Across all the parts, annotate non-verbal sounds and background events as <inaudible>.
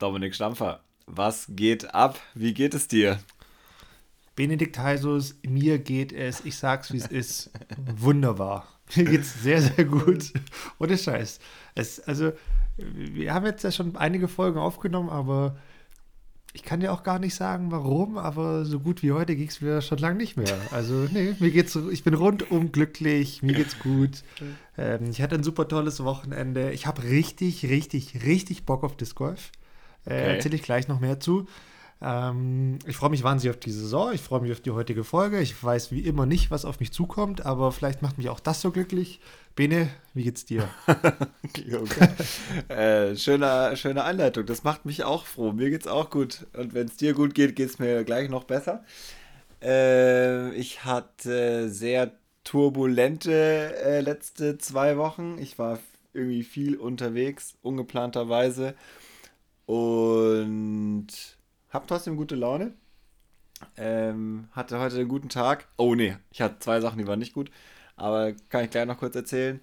Dominik Stampfer. Was geht ab? Wie geht es dir? Benedikt Heisus, mir geht es, ich sag's wie es ist, wunderbar. Mir geht's sehr, sehr gut. Ohne Scheiß. Es, also, wir haben jetzt ja schon einige Folgen aufgenommen, aber ich kann dir auch gar nicht sagen, warum, aber so gut wie heute ging es mir schon lange nicht mehr. Also, nee, mir geht's, ich bin rundum glücklich, mir geht's gut. Ähm, ich hatte ein super tolles Wochenende. Ich habe richtig, richtig, richtig Bock auf Disc Golf. Äh, okay. Erzähle ich gleich noch mehr zu. Ähm, ich freue mich wahnsinnig auf die Saison. Ich freue mich auf die heutige Folge. Ich weiß wie immer nicht, was auf mich zukommt, aber vielleicht macht mich auch das so glücklich. Bene, wie geht's dir? <laughs> <laughs> äh, schöne, schöne Anleitung. Das macht mich auch froh. Mir geht's auch gut. Und wenn es dir gut geht, geht es mir gleich noch besser. Äh, ich hatte sehr turbulente äh, letzte zwei Wochen. Ich war irgendwie viel unterwegs, ungeplanterweise. Und hab trotzdem gute Laune. Ähm, hatte heute einen guten Tag. Oh nee, ich hatte zwei Sachen, die waren nicht gut. Aber kann ich gleich noch kurz erzählen.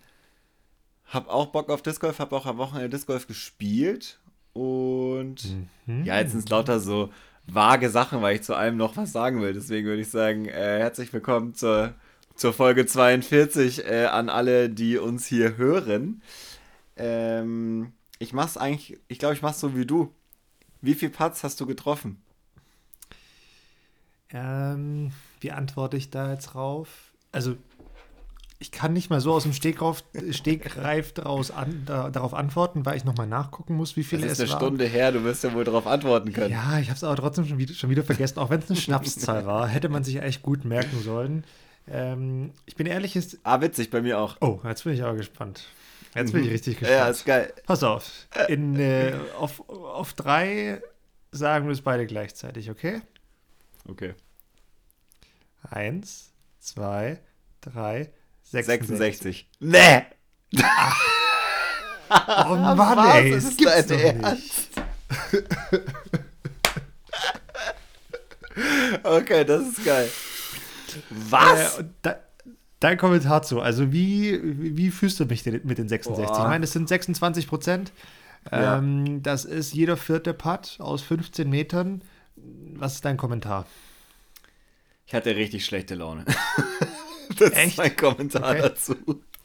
Hab auch Bock auf Disc Golf, hab auch am Wochenende Disc Golf gespielt. Und mhm. ja, jetzt sind es lauter so vage Sachen, weil ich zu allem noch was sagen will. Deswegen würde ich sagen, äh, herzlich willkommen zur, zur Folge 42 äh, an alle, die uns hier hören. Ähm, ich mach's eigentlich, ich glaube, ich mach's so wie du. Wie viel Putts hast du getroffen? Ähm, wie antworte ich da jetzt drauf? Also, ich kann nicht mal so aus dem Stegreif, Stegreif daraus an, da, darauf antworten, weil ich nochmal nachgucken muss, wie viele es waren. Das ist eine Stunde her, du wirst ja wohl darauf antworten können. Ja, ich habe es aber trotzdem schon wieder, schon wieder vergessen. Auch wenn es eine Schnapszahl war, hätte man sich echt gut merken sollen. Ähm, ich bin ehrlich, ist. Ah, witzig, bei mir auch. Oh, jetzt bin ich aber gespannt. Jetzt bin ich mhm. richtig gespannt. Ja, ist geil. Pass auf. In, äh, auf, auf drei sagen wir es beide gleichzeitig, okay? Okay. Eins, zwei, drei, 66. 66. Nee! <laughs> oh Mann, Was ey, das ist gibt's doch Ernst? <laughs> okay, das ist geil. Was? Äh, da, dein Kommentar zu. Also, wie, wie fühlst du mich mit den 66? Boah. Ich meine, es sind 26 Prozent. Ja. Ähm, das ist jeder vierte Putt aus 15 Metern. Was ist dein Kommentar? Ich hatte richtig schlechte Laune. <laughs> das Echt? ist mein Kommentar okay. dazu.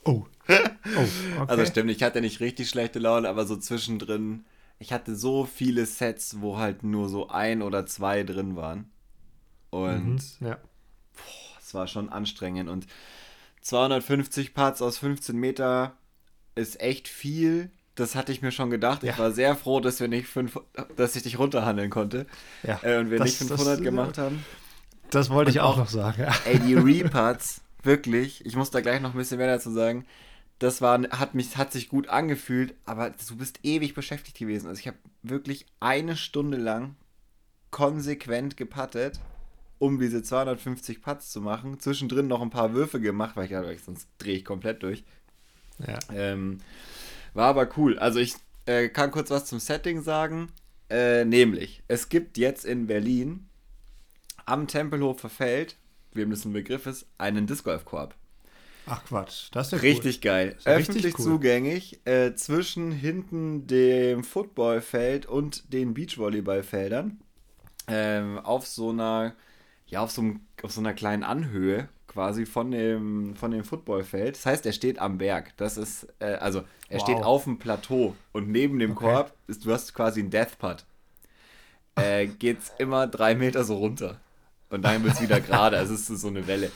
Oh. <laughs> oh okay. Also stimmt, ich hatte nicht richtig schlechte Laune, aber so zwischendrin, ich hatte so viele Sets, wo halt nur so ein oder zwei drin waren. Und mhm, ja. boah, es war schon anstrengend. Und 250 Parts aus 15 Meter ist echt viel. Das hatte ich mir schon gedacht. Ja. Ich war sehr froh, dass wir nicht fünf, dass ich dich runterhandeln konnte. Ja, äh, und wir das, nicht 500 das, gemacht haben. Das wollte und ich auch, noch sagen. Ey, die <laughs> Reparts, wirklich, ich muss da gleich noch ein bisschen mehr dazu sagen. Das war, hat, mich, hat sich gut angefühlt, aber du bist ewig beschäftigt gewesen. Also ich habe wirklich eine Stunde lang konsequent gepattet um diese 250 Putts zu machen. Zwischendrin noch ein paar Würfe gemacht, weil ich dachte, sonst drehe ich komplett durch. Ja. Ähm, war aber cool. Also ich äh, kann kurz was zum Setting sagen. Äh, nämlich, es gibt jetzt in Berlin am Tempelhofer Feld, wem das ein Begriff ist, einen Disc Golf Korb. Ach Quatsch, das ist ja Richtig cool. geil. Ja Öffentlich cool. zugänglich, äh, zwischen hinten dem Footballfeld und den Beachvolleyballfeldern. Ähm, auf so einer ja, auf so, einem, auf so einer kleinen Anhöhe quasi von dem, von dem Footballfeld. Das heißt, er steht am Berg. Das ist, äh, also er wow. steht auf dem Plateau und neben dem okay. Korb ist, du hast quasi einen Death Putt. Äh, geht's immer drei Meter so runter. Und dann wird es wieder gerade. Also es ist so eine Welle.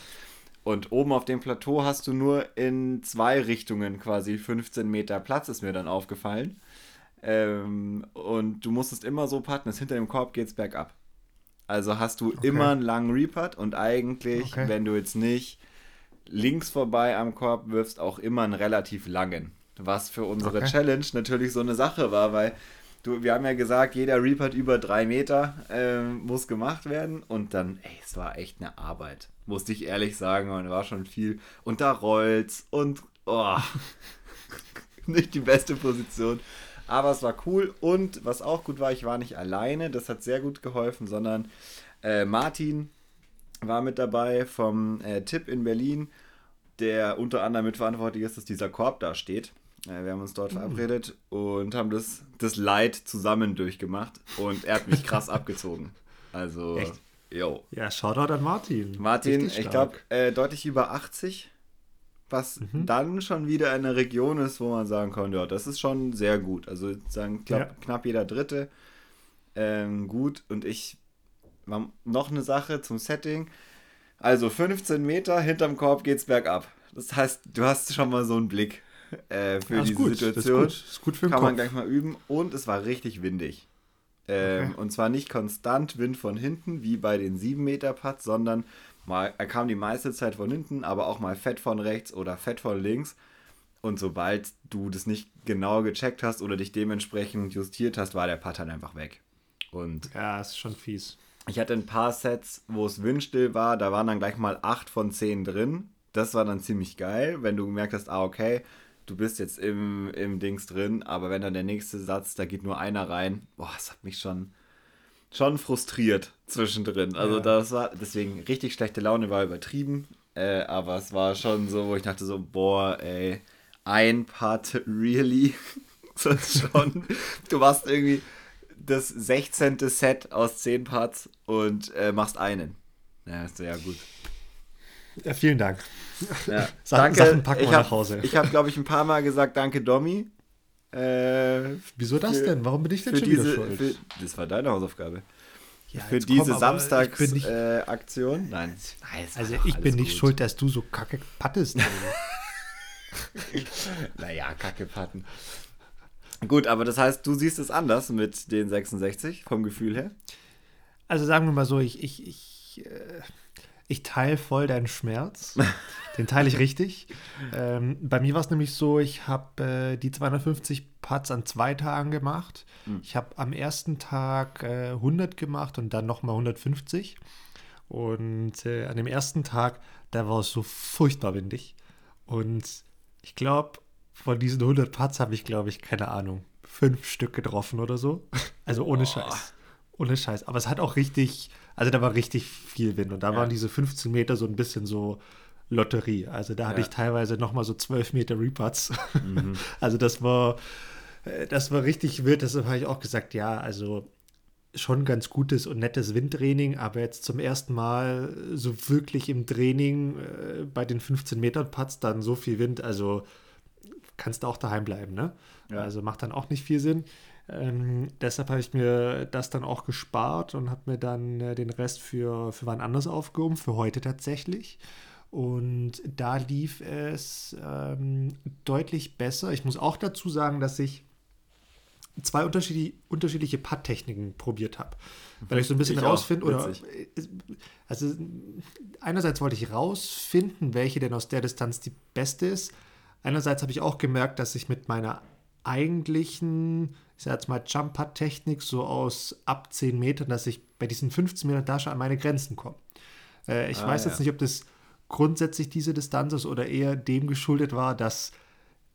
Und oben auf dem Plateau hast du nur in zwei Richtungen quasi 15 Meter Platz, ist mir dann aufgefallen. Ähm, und du musstest immer so putten, dass hinter dem Korb geht's bergab. Also hast du okay. immer einen langen Reputt und eigentlich, okay. wenn du jetzt nicht links vorbei am Korb wirfst, auch immer einen relativ langen. Was für unsere okay. Challenge natürlich so eine Sache war, weil du, wir haben ja gesagt, jeder Reputt über drei Meter äh, muss gemacht werden und dann, ey, es war echt eine Arbeit, musste ich ehrlich sagen, und war schon viel. Und da rollt's und, oh, <laughs> nicht die beste Position. Aber es war cool und was auch gut war, ich war nicht alleine, das hat sehr gut geholfen, sondern äh, Martin war mit dabei vom äh, Tipp in Berlin, der unter anderem mitverantwortlich ist, dass dieser Korb da steht. Äh, wir haben uns dort mhm. verabredet und haben das, das Leid zusammen durchgemacht und er hat mich krass <laughs> abgezogen. Also, Echt? yo. Ja, Shoutout an Martin. Martin, ich glaube, äh, deutlich über 80, was mhm. dann schon wieder eine Region ist, wo man sagen kann, ja, das ist schon sehr gut. Also, sagen, glaub, ja. knapp jeder Dritte ähm, gut und ich noch eine Sache zum Setting. Also 15 Meter hinterm Korb geht's bergab. Das heißt, du hast schon mal so einen Blick äh, für diese gut, Situation. Das ist gut, ist gut für den Kann Kopf. man gleich mal üben. Und es war richtig windig. Ähm, okay. Und zwar nicht konstant Wind von hinten, wie bei den 7 Meter Putts, sondern mal, er kam die meiste Zeit von hinten, aber auch mal fett von rechts oder fett von links. Und sobald du das nicht genau gecheckt hast oder dich dementsprechend justiert hast, war der Putt dann einfach weg. Und ja, ist schon fies. Ich hatte ein paar Sets, wo es windstill war, da waren dann gleich mal 8 von 10 drin. Das war dann ziemlich geil, wenn du gemerkt hast, ah, okay, du bist jetzt im, im Dings drin, aber wenn dann der nächste Satz, da geht nur einer rein, boah, das hat mich schon, schon frustriert zwischendrin. Also ja. das war, deswegen richtig schlechte Laune war übertrieben, äh, aber es war schon so, wo ich dachte so, boah, ey, ein Part, really? <laughs> schon, du warst irgendwie das 16. Set aus 10 Parts und äh, machst einen. Ja, ist ja gut. Ja, vielen Dank. Ja. <laughs> Sachen, danke. Sachen packen wir nach Hause. Ich habe, glaube ich, ein paar Mal gesagt, danke Domi. Äh, Wieso das für, denn? Warum bin ich denn schon diese, wieder schuld? Für, das war deine Hausaufgabe. Ja, für diese Samstagsaktion? Äh, Nein. also ich bin nicht gut. schuld, dass du so kacke pattest. <laughs> naja, kacke patten. Gut, aber das heißt, du siehst es anders mit den 66 vom Gefühl her? Also sagen wir mal so, ich, ich, ich, äh, ich teile voll deinen Schmerz. <laughs> Den teile ich richtig. Ähm, bei mir war es nämlich so, ich habe äh, die 250 Putts an zwei Tagen gemacht. Mhm. Ich habe am ersten Tag äh, 100 gemacht und dann nochmal 150. Und äh, an dem ersten Tag, da war es so furchtbar windig. Und ich glaube, von diesen 100 Putts habe ich, glaube ich, keine Ahnung, fünf Stück getroffen oder so. <laughs> Also ohne oh. Scheiß. Ohne Scheiß. Aber es hat auch richtig, also da war richtig viel Wind. Und da ja. waren diese 15 Meter so ein bisschen so Lotterie. Also da hatte ja. ich teilweise nochmal so 12 Meter Reputts. Mhm. <laughs> also das war, äh, das war richtig wild. Deshalb habe ich auch gesagt, ja, also schon ganz gutes und nettes Windtraining, aber jetzt zum ersten Mal so wirklich im Training äh, bei den 15 Metern Putts dann so viel Wind. Also kannst du auch daheim bleiben, ne? Ja. Also macht dann auch nicht viel Sinn. Ähm, deshalb habe ich mir das dann auch gespart und habe mir dann äh, den Rest für, für wann anders aufgehoben, für heute tatsächlich. Und da lief es ähm, deutlich besser. Ich muss auch dazu sagen, dass ich zwei unterschiedliche, unterschiedliche Putt-Techniken probiert habe. Weil ich so ein bisschen rausfinde, oder. Äh, also, einerseits wollte ich rausfinden, welche denn aus der Distanz die beste ist. Einerseits habe ich auch gemerkt, dass ich mit meiner eigentlichen, ich sage jetzt mal Jump-Putt-Technik so aus ab 10 Metern, dass ich bei diesen 15 Metern da schon an meine Grenzen komme. Äh, ich ah, weiß ja. jetzt nicht, ob das grundsätzlich diese Distanz ist oder eher dem geschuldet war, dass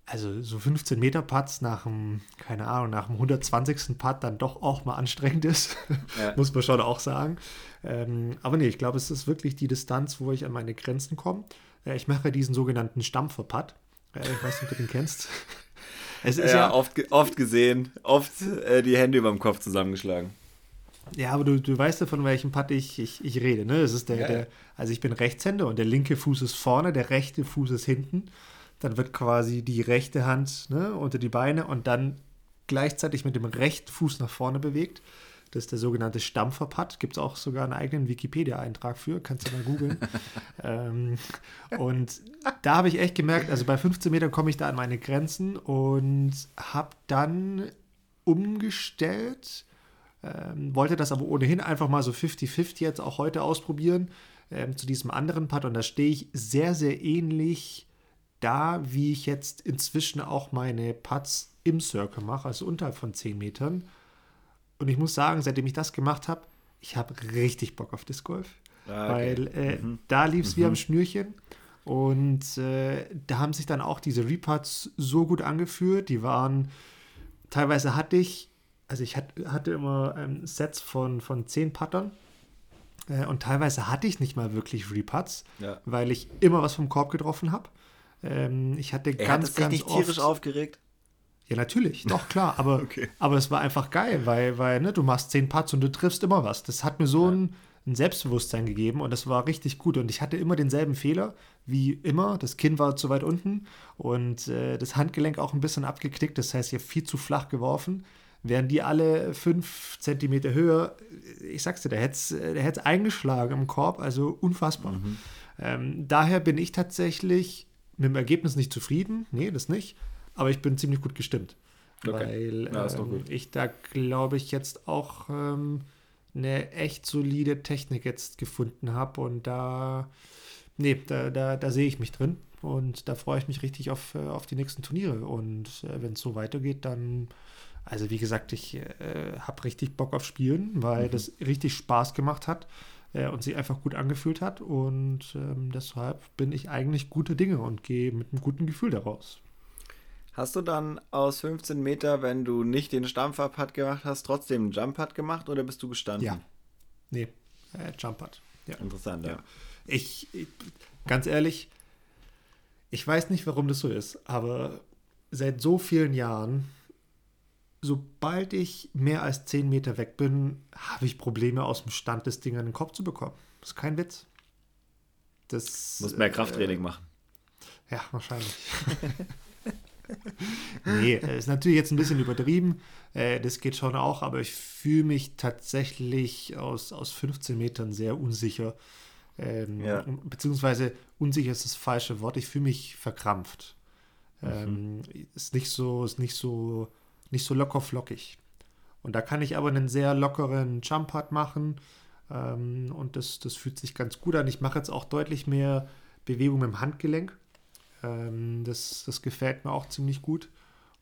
also so 15 Meter Putts nach dem, keine Ahnung, nach dem 120. Putt dann doch auch mal anstrengend ist. Ja. <laughs> Muss man schon auch sagen. Ähm, aber nee, ich glaube, es ist wirklich die Distanz, wo ich an meine Grenzen komme. Äh, ich mache diesen sogenannten Stampfer-Putt. Ja, ich weiß nicht, ob du den kennst. Es ist ja, ja oft, oft gesehen, oft äh, die Hände über dem Kopf zusammengeschlagen. Ja, aber du, du weißt ja, von welchem Putt ich, ich, ich rede, ne? Das ist der, ja, der, also ich bin Rechtshänder und der linke Fuß ist vorne, der rechte Fuß ist hinten. Dann wird quasi die rechte Hand ne, unter die Beine und dann gleichzeitig mit dem rechten Fuß nach vorne bewegt. Das ist der sogenannte Stampferpad. Gibt es auch sogar einen eigenen Wikipedia-Eintrag für. Kannst du mal googeln. <laughs> ähm, und da habe ich echt gemerkt, also bei 15 Metern komme ich da an meine Grenzen und habe dann umgestellt. Ähm, wollte das aber ohnehin einfach mal so 50-50 jetzt auch heute ausprobieren ähm, zu diesem anderen Pad. Und da stehe ich sehr, sehr ähnlich da, wie ich jetzt inzwischen auch meine Pads im Circle mache, also unterhalb von 10 Metern. Und ich muss sagen, seitdem ich das gemacht habe, ich habe richtig Bock auf Disc Golf. Ah, okay. Weil äh, mhm. da lief es mhm. wie am Schnürchen. Und äh, da haben sich dann auch diese Reparts so gut angeführt. Die waren, teilweise hatte ich, also ich hatte immer ähm, Sets von, von zehn Puttern. Äh, und teilweise hatte ich nicht mal wirklich Reparts, ja. weil ich immer was vom Korb getroffen habe. Ähm, ich hatte Er ganz, hat ganz oft, tierisch aufgeregt. Ja, natürlich, doch, klar. Aber, <laughs> Okay. aber es war einfach geil, weil, weil ne, du machst zehn Putts und du triffst immer was. Das hat mir so ein, ein Selbstbewusstsein gegeben und das war richtig gut. Und ich hatte immer denselben Fehler wie immer. Das Kinn war zu weit unten und äh, das Handgelenk auch ein bisschen abgeknickt. Das heißt, ich habe viel zu flach geworfen. Wären die alle fünf Zentimeter höher, ich sag's dir, der hätte es eingeschlagen im Korb, also unfassbar. Ähm, daher bin ich tatsächlich mit dem Ergebnis nicht zufrieden. Nee, das nicht. Aber ich bin ziemlich gut gestimmt. Okay. Weil doch ähm, ich da, glaube ich, jetzt auch ähm, eine echt solide Technik jetzt gefunden habe. Und da, nee, da, da, da sehe ich mich drin. Und da freue ich mich richtig auf, äh, auf die nächsten Turniere. Und äh, wenn es so weitergeht, dann, also wie gesagt, ich äh, habe richtig Bock auf Spielen, weil Mhm. das richtig Spaß gemacht hat äh, und sich einfach gut angefühlt hat. Und ähm, deshalb bin ich eigentlich gute Dinge und gehe mit einem guten Gefühl daraus. Hast du dann aus 15 Meter, wenn du nicht den Stampfer-Putt gemacht hast, trotzdem einen Jump-Putt gemacht oder bist du gestanden? Ja. Nee, äh, Jumpert. Ja. Interessant, ja. Ich, ich, ganz ehrlich, ich weiß nicht, warum das so ist, aber seit so vielen Jahren, sobald ich mehr als 10 Meter weg bin, habe ich Probleme, aus dem Stand das Ding an den Kopf zu bekommen. Das ist kein Witz. Das, Muss mehr äh, Krafttraining machen. Ja, wahrscheinlich. <laughs> nee, äh, ist natürlich jetzt ein bisschen übertrieben. Äh, das geht schon auch, aber ich fühle mich tatsächlich aus, aus 15 Metern sehr unsicher. Ähm, Ja. Beziehungsweise unsicher ist das falsche Wort. Ich fühle mich verkrampft. Mhm. Ähm, ist nicht so, ist nicht so, nicht so locker flockig. Und da kann ich aber einen sehr lockeren Jump Putt machen. Ähm, und das, das fühlt sich ganz gut an. Ich mache jetzt auch deutlich mehr Bewegung im Handgelenk. Ähm, das, das gefällt mir auch ziemlich gut.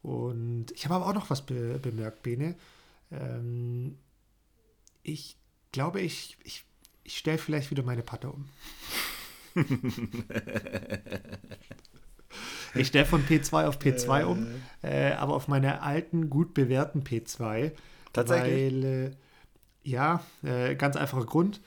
Und ich habe aber auch noch was be bemerkt, Bene. Ähm, ich glaube, ich, ich, ich stelle vielleicht wieder meine Patte um. ich stelle von P2 auf P2 um, äh, aber auf meine alten, gut bewährten P2. Tatsächlich? Weil, äh, ja, äh, ganz einfacher Grund.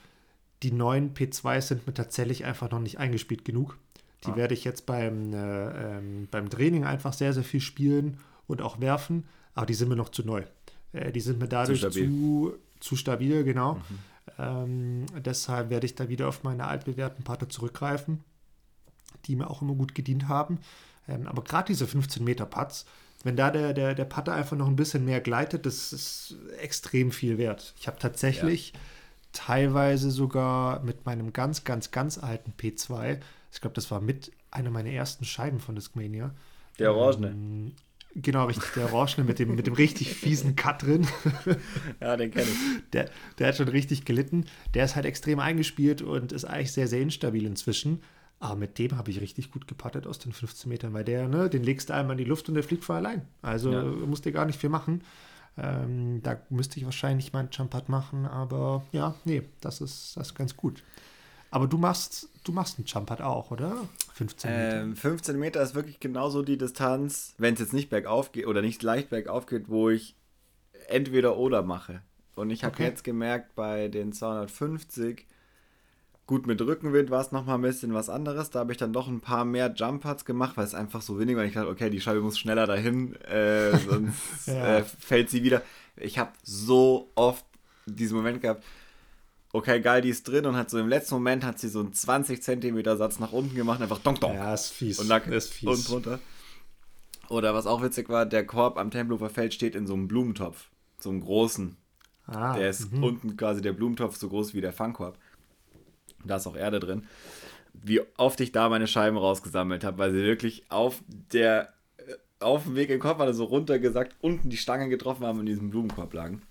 Die neuen P2s sind mir tatsächlich einfach noch nicht eingespielt genug. Die Ah. werde ich jetzt beim, äh, ähm, beim Training einfach sehr, sehr viel spielen und auch werfen, aber die sind mir noch zu neu. Äh, die sind mir dadurch zu, stabil. zu, stabil, genau. Ähm, deshalb werde ich da wieder auf meine altbewährten Patte zurückgreifen, die mir auch immer gut gedient haben. Ähm, aber gerade diese 15 Meter Putts, wenn da der, der, der Putter einfach noch ein bisschen mehr gleitet, das ist extrem viel wert. Ich habe tatsächlich teilweise sogar mit meinem ganz, ganz, ganz alten P2, ich glaube, das war mit einer meiner ersten Scheiben von Discmania. Der Orangene. Ähm, genau, richtig, der Orangene mit dem, mit dem richtig fiesen Cut drin. <laughs> Ja, den kenne ich. Der, der hat schon richtig gelitten. Der ist halt extrem eingespielt und ist eigentlich sehr, sehr instabil inzwischen. Aber mit dem habe ich richtig gut gepattet aus den 15 Metern, weil der, ne, den legst du einmal in die Luft und der fliegt von allein. Also Ja. musst dir gar nicht viel machen. Ähm, da müsste ich wahrscheinlich mal einen Jump-Putt machen, aber ja, nee, das ist, das ist ganz gut. Aber du machst, du machst einen Jump-Putt auch, oder? 15 Meter. Ähm, 15 Meter ist wirklich genauso die Distanz, wenn es jetzt nicht bergauf geht oder nicht leicht bergauf geht, wo ich entweder oder mache. Und ich habe Okay. jetzt gemerkt, bei den 250, gut mit Rückenwind war es nochmal ein bisschen was anderes. Da habe ich dann doch ein paar mehr Jump-Putts gemacht, weil es einfach so wenig war. Ich dachte, okay, die Scheibe muss schneller dahin, äh, <laughs> sonst Ja. äh, fällt sie wieder. Ich habe so oft diesen Moment gehabt, okay, geil, die ist drin und hat so im letzten Moment hat sie so einen 20 Zentimeter Satz nach unten gemacht, einfach donk, donk. ja, ist fies. Und lag ist fies. und drunter. Oder was auch witzig war, der Korb am Tempelhofer Feld steht in so einem Blumentopf. So einem großen. ah, Der ist mhm. unten quasi der Blumentopf so groß wie der Fangkorb. Da ist auch Erde drin. Wie oft ich da meine Scheiben rausgesammelt habe, weil sie wirklich auf der äh, auf dem Weg in den Korb alle so runtergesackt, unten die Stangen getroffen haben und in diesem Blumenkorb lagen.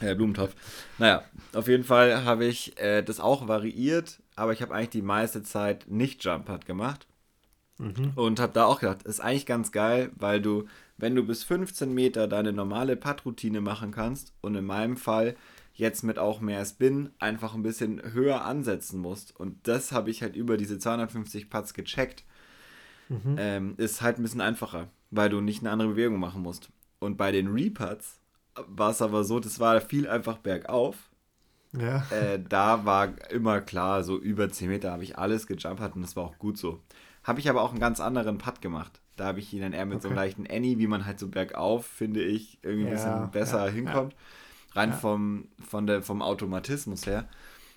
Äh, Blumentopf. Naja, auf jeden Fall habe ich äh, das auch variiert, aber ich habe eigentlich die meiste Zeit nicht Jump gemacht. Mhm. Und habe da auch gedacht, ist eigentlich ganz geil, weil du, wenn du bis 15 Meter deine normale Putt-Routine machen kannst und in meinem Fall jetzt mit auch mehr Spin einfach ein bisschen höher ansetzen musst. Und das habe ich halt über diese 250 Putts gecheckt. Mhm. Ähm, ist halt ein bisschen einfacher, weil du nicht eine andere Bewegung machen musst. Und bei den Reputts war es aber so, das war viel einfach bergauf. Ja. Äh, da war immer klar, so über 10 Meter habe ich alles gejumpert und das war auch gut so. Habe ich aber auch einen ganz anderen Putt gemacht. Da habe ich ihn dann eher mit okay. so einem leichten Annie, wie man halt so bergauf, finde ich, irgendwie ein ja, bisschen besser ja, hinkommt. Rein Vom, von der, vom Automatismus her.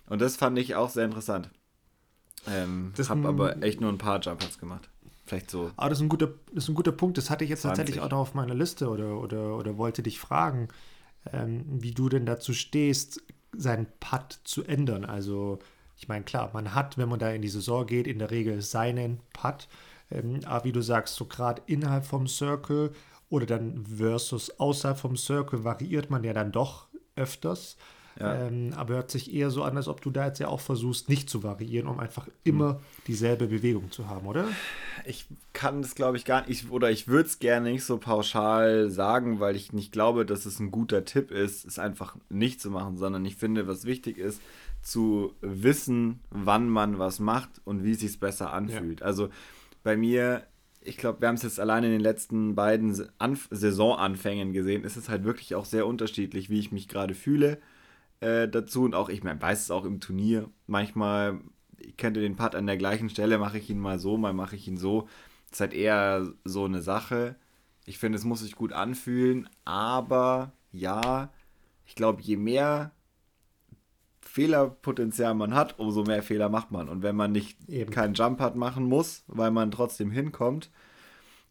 Und das fand ich auch sehr interessant. Ähm, habe aber echt nur ein paar Jumpers gemacht. Vielleicht so. Aber das ist ein guter, das ist ein guter Punkt. Das hatte ich jetzt 20. tatsächlich auch noch auf meiner Liste oder, oder, oder wollte dich fragen, ähm, wie du denn dazu stehst, seinen Putt zu ändern. Also, ich meine, klar, man hat, wenn man da in die Saison geht, in der Regel seinen Putt. Ähm, aber wie du sagst, so gerade innerhalb vom Circle oder dann versus außerhalb vom Circle variiert man ja dann doch öfters. Ja. Ähm, aber hört sich eher so an, als ob du da jetzt ja auch versuchst, nicht zu variieren, um einfach immer dieselbe Bewegung zu haben, oder? Ich kann das, glaube ich, gar nicht, oder ich würde es gerne nicht so pauschal sagen, weil ich nicht glaube, dass es ein guter Tipp ist, es einfach nicht zu machen, sondern ich finde, was wichtig ist, zu wissen, wann man was macht und wie es sich besser anfühlt. Ja. Also bei mir, ich glaube, wir haben es jetzt allein in den letzten beiden Anf Saisonanfängen gesehen, ist es halt wirklich auch sehr unterschiedlich, wie ich mich gerade fühle äh, dazu. Und auch, ich mein, weiß es auch im Turnier, manchmal, ich könnte den Putt an der gleichen Stelle, mache ich ihn mal so, mal mache ich ihn so. Das ist halt eher so eine Sache. Ich finde, es muss sich gut anfühlen, aber ja, ich glaube, je mehr Fehlerpotenzial man hat, umso mehr Fehler macht man. Und wenn man nicht Eben. keinen Jump hat machen muss, weil man trotzdem hinkommt,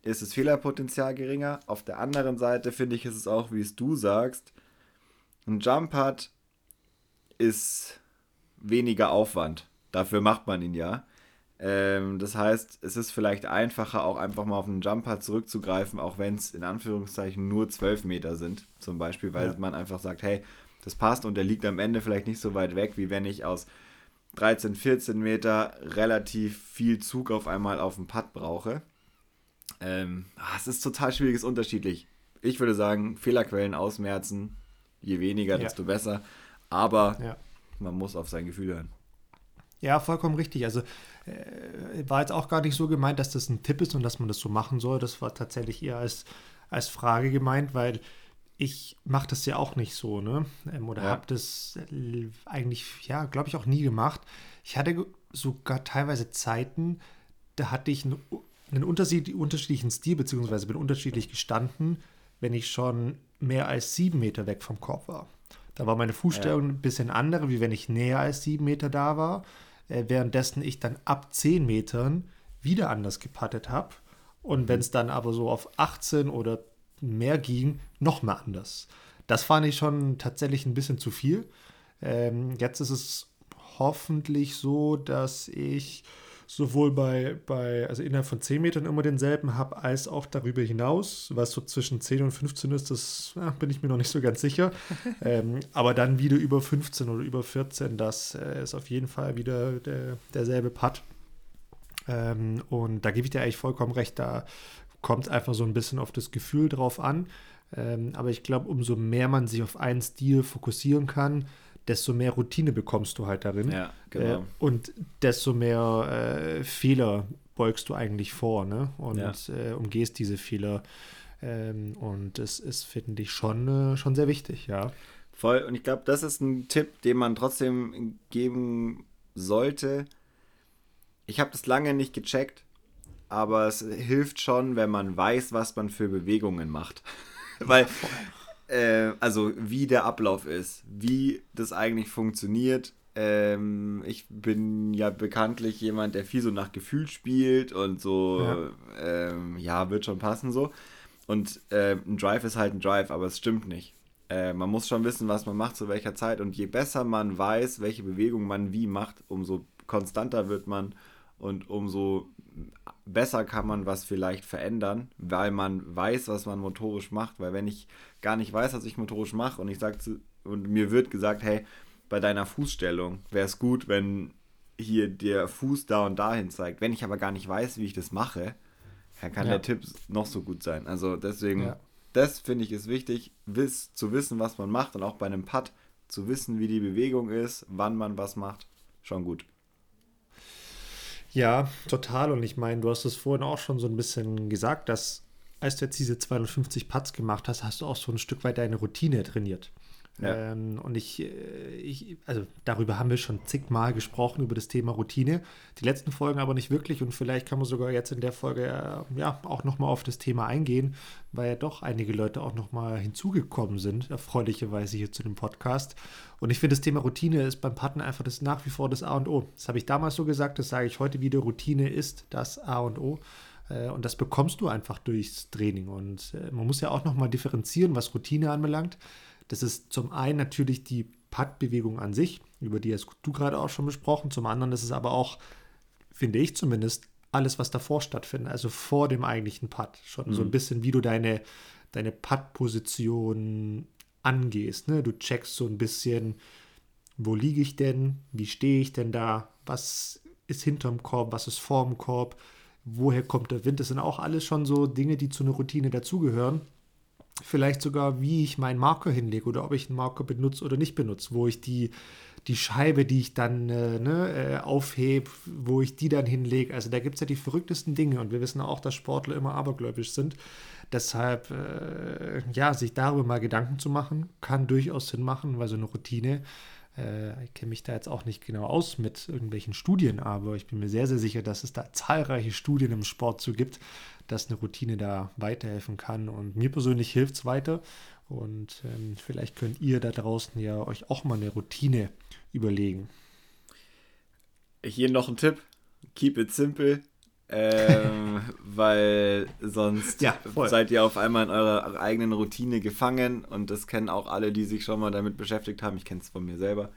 ist das Fehlerpotenzial geringer. Auf der anderen Seite finde ich, ist es auch, wie es du sagst, ein Jump hat ist weniger Aufwand. Dafür macht man ihn ja. Ähm, das heißt, es ist vielleicht einfacher, auch einfach mal auf einen Jumper zurückzugreifen, auch wenn es in Anführungszeichen nur 12 Meter sind, zum Beispiel, weil ja. man einfach sagt, hey, das passt und der liegt am Ende vielleicht nicht so weit weg, wie wenn ich aus 13, 14 Meter relativ viel Zug auf einmal auf den Putt brauche. Ähm, ah, es ist total schwierig, ist unterschiedlich. Ich würde sagen, Fehlerquellen ausmerzen, je weniger, ja. desto besser. Aber ja. man muss auf sein Gefühl hören. Ja, vollkommen richtig. Also äh, war jetzt auch gar nicht so gemeint, dass das ein Tipp ist und dass man das so machen soll. Das war tatsächlich eher als, als Frage gemeint, weil ich mache das ja auch nicht so, ne? Ähm, oder ja. habe das eigentlich, ja, glaube ich, auch nie gemacht. Ich hatte sogar teilweise Zeiten, da hatte ich einen, einen unterschiedlichen Stil, beziehungsweise bin unterschiedlich gestanden, wenn ich schon mehr als sieben Meter weg vom Korb war. Da war meine Fußstellung ja. ein bisschen andere, wie wenn ich näher als sieben Meter da war. Äh, währenddessen ich dann ab zehn Metern wieder anders gepattet habe. Und mhm. wenn es dann aber so auf 18 oder mehr ging, noch mal anders. Das fand ich schon tatsächlich ein bisschen zu viel. Ähm, jetzt ist es hoffentlich so, dass ich sowohl bei, bei, also innerhalb von 10 Metern immer denselben habe, als auch darüber hinaus. Was so zwischen 10 und 15 ist, das ja, bin ich mir noch nicht so ganz sicher. <laughs> ähm, aber dann wieder über 15 oder über 14, das äh, ist auf jeden Fall wieder der, derselbe Putt. Ähm, und da gebe ich dir eigentlich vollkommen recht, da kommt es einfach so ein bisschen auf das Gefühl drauf an. Ähm, aber ich glaube, umso mehr man sich auf einen Stil fokussieren kann, desto mehr Routine bekommst du halt darin. Ja, genau. Äh, und desto mehr äh, Fehler beugst du eigentlich vor, ne? Und ja. äh, umgehst diese Fehler. Ähm, und das ist, finde ich, schon, äh, schon sehr wichtig, ja. Voll. Und ich glaube, das ist ein Tipp, den man trotzdem geben sollte. Ich habe das lange nicht gecheckt, aber es hilft schon, wenn man weiß, was man für Bewegungen macht. <laughs> Weil äh, also wie der Ablauf ist, wie das eigentlich funktioniert. Ähm, ich bin ja bekanntlich jemand, der viel so nach Gefühl spielt und so, ja, ähm, ja wird schon passen so. Und äh, ein Drive ist halt ein Drive, aber es stimmt nicht. Äh, man muss schon wissen, was man macht, zu welcher Zeit. Und je besser man weiß, welche Bewegung man wie macht, umso konstanter wird man und umso besser kann man was vielleicht verändern, weil man weiß, was man motorisch macht. Weil wenn ich gar nicht weiß, was ich motorisch mache und ich sage und mir wird gesagt, hey, bei deiner Fußstellung wäre es gut, wenn hier der Fuß da und dahin zeigt. Wenn ich aber gar nicht weiß, wie ich das mache, dann kann ja. der Tipp noch so gut sein. Also deswegen, ja. das finde ich ist wichtig, wiss, zu wissen, was man macht und auch bei einem Putt zu wissen, wie die Bewegung ist, wann man was macht, schon gut. Ja, total. Und ich meine, du hast es vorhin auch schon so ein bisschen gesagt, dass als du jetzt diese 250 Putts gemacht hast, hast du auch so ein Stück weit deine Routine trainiert. Ja. Ähm, und ich, äh, ich, also darüber haben wir schon zigmal gesprochen, über das Thema Routine. Die letzten Folgen aber nicht wirklich und vielleicht kann man sogar jetzt in der Folge äh, ja auch nochmal auf das Thema eingehen, weil ja doch einige Leute auch nochmal hinzugekommen sind, erfreulicherweise hier zu dem Podcast. Und ich finde, das Thema Routine ist beim Patten einfach das nach wie vor das A und O. Das habe ich damals so gesagt, das sage ich heute wieder. Routine ist das A und O. Äh, und das bekommst du einfach durchs Training. Und man muss ja auch nochmal differenzieren, was Routine anbelangt. Das ist zum einen natürlich die Putt-Bewegung an sich, über die hast du gerade auch schon besprochen. Zum anderen ist es aber auch, finde ich zumindest, alles, was davor stattfindet, also vor dem eigentlichen Putt. Schon mhm. so ein mhm. bisschen, wie du deine, deine Putt-Position angehst. Ne? Du checkst so ein bisschen, wo liege ich denn, wie stehe ich denn da, was ist hinterm Korb, was ist vorm Korb, woher kommt der Wind. Das sind auch alles schon so Dinge, die zu einer Routine dazugehören vielleicht sogar, wie ich meinen Marker hinlege oder ob ich einen Marker benutze oder nicht benutze, wo ich die, die Scheibe, die ich dann äh, ne, äh, aufhebe, wo ich die dann hinlege. Also da gibt es ja die verrücktesten Dinge und wir wissen auch, dass Sportler immer abergläubisch sind. Deshalb, äh, ja, sich darüber mal Gedanken zu machen, kann durchaus Sinn machen, weil so eine Routine, äh, ich kenne mich da jetzt auch nicht genau aus mit irgendwelchen Studien, aber ich bin mir sehr, sehr sicher, dass es da zahlreiche Studien im Sport zu gibt, dass eine Routine da weiterhelfen kann. Und mir persönlich hilft es weiter. Und ähm, vielleicht könnt ihr da draußen ja euch auch mal eine Routine überlegen. Hier noch ein Tipp: Keep it simple. ähm, <laughs> weil sonst ja, seid ihr auf einmal in eurer eigenen Routine gefangen und das kennen auch alle, die sich schon mal damit beschäftigt haben. Ich kenne es von mir selber.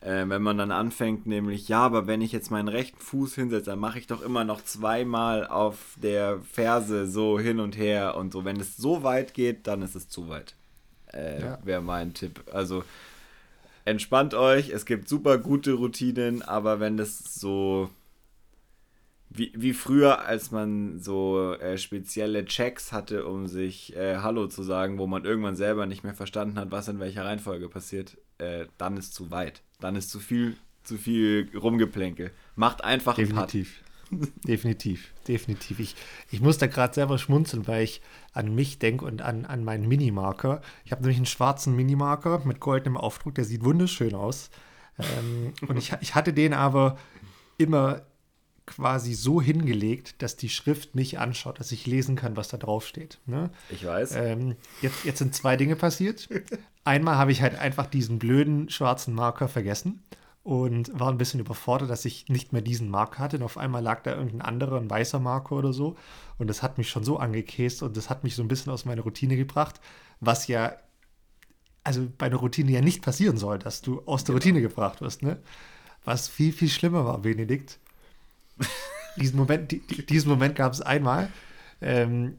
Äh, wenn man dann anfängt, nämlich, ja, aber wenn ich jetzt meinen rechten Fuß hinsetze, dann mache ich doch immer noch zweimal auf der Ferse so hin und her und so. Wenn es so weit geht, dann ist es zu weit. Äh, ja. Wäre mein Tipp. Also entspannt euch, es gibt super gute Routinen, aber wenn das so wie, wie früher, als man so äh, spezielle Checks hatte, um sich äh, Hallo zu sagen, wo man irgendwann selber nicht mehr verstanden hat, was in welcher Reihenfolge passiert, äh, dann ist zu weit. Dann ist zu viel, zu viel Rumgeplänkel. Macht einfach Definitiv. <laughs> definitiv, definitiv. Ich, ich muss da gerade selber schmunzeln, weil ich an mich denke und an, an meinen Minimarker. Ich habe nämlich einen schwarzen Minimarker mit goldenem Aufdruck, der sieht wunderschön aus. Ähm, und ich, ich hatte den aber immer quasi so hingelegt, dass die Schrift mich anschaut, dass ich lesen kann, was da drauf steht. Ne? Ich weiß. Ähm, jetzt, jetzt sind zwei Dinge passiert. <laughs> Einmal habe ich halt einfach diesen blöden schwarzen Marker vergessen und war ein bisschen überfordert, dass ich nicht mehr diesen Marker hatte. Und auf einmal lag da irgendein anderer, ein weißer Marker oder so. Und das hat mich schon so angekäst und das hat mich so ein bisschen aus meiner Routine gebracht, was ja, also bei einer Routine ja nicht passieren soll, dass du aus der genau. Routine gebracht wirst. Ne? Was viel, viel schlimmer war, Benedikt, diesen Moment, die, diesen Moment gab es einmal. Ähm,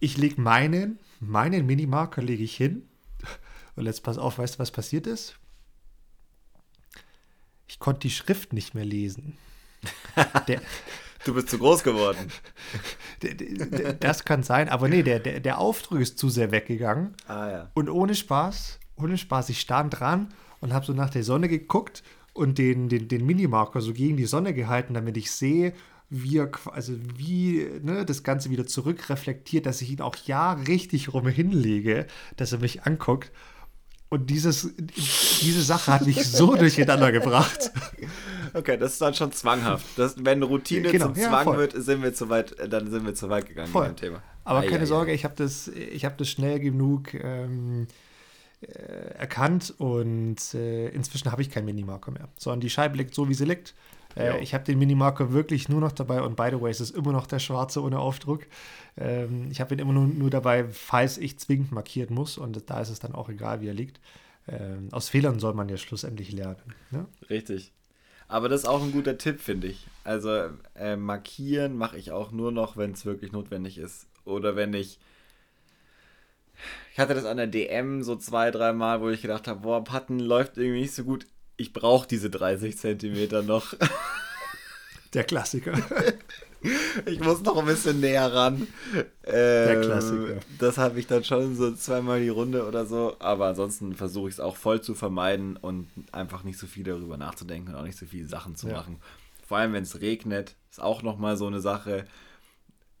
ich lege meinen, meinen Minimarker lege ich hin. Und jetzt pass auf, weißt du, was passiert ist? Ich konnte die Schrift nicht mehr lesen. Der, <laughs> du bist zu groß geworden. das kann sein, aber nee, der, der, der Aufdruck ist zu sehr weggegangen. Ah, ja. Und ohne Spaß, ohne Spaß, ich stand dran und habe so nach der Sonne geguckt und den, den, den Minimarker so gegen die Sonne gehalten, damit ich sehe, wie er, also wie ne, das Ganze wieder zurückreflektiert, dass ich ihn auch ja richtig rum hinlege, dass er mich anguckt. Und dieses, diese Sache hat mich so <laughs> durcheinander gebracht. Okay, das ist dann schon zwanghaft. Das, wenn Routine genau, zum Zwang ja, wird, sind wir zu weit, dann sind wir zu weit gegangen voll. mit dem Thema. Aber ah, keine ja, Sorge, ja. ich habe das, hab das schnell genug ähm, äh, erkannt und äh, inzwischen habe ich keinen Minimarker mehr, sondern die Scheibe liegt so, wie sie liegt. Äh, ich habe den Minimarker wirklich nur noch dabei und by the way, es ist immer noch der schwarze ohne Aufdruck. Ähm, ich habe ihn immer nur, nur, dabei, falls ich zwingend markieren muss und da ist es dann auch egal, wie er liegt. Ähm, aus Fehlern soll man ja schlussendlich lernen. Ne? Richtig. Aber das ist auch ein guter Tipp, finde ich. Also äh, markieren mache ich auch nur noch, wenn es wirklich notwendig ist. Oder wenn ich ich hatte das an der DM so zwei, dreimal, wo ich gedacht habe, boah, Patten läuft irgendwie nicht so gut. Ich brauche diese 30 Zentimeter noch. <laughs> Der Klassiker. <laughs> Ich muss noch ein bisschen näher ran. Ähm, Der Klassiker. Das habe ich dann schon so zweimal die Runde oder so. Aber ansonsten versuche ich es auch voll zu vermeiden und einfach nicht so viel darüber nachzudenken und auch nicht so viele Sachen zu ja. machen. Vor allem, wenn es regnet, ist auch nochmal so eine Sache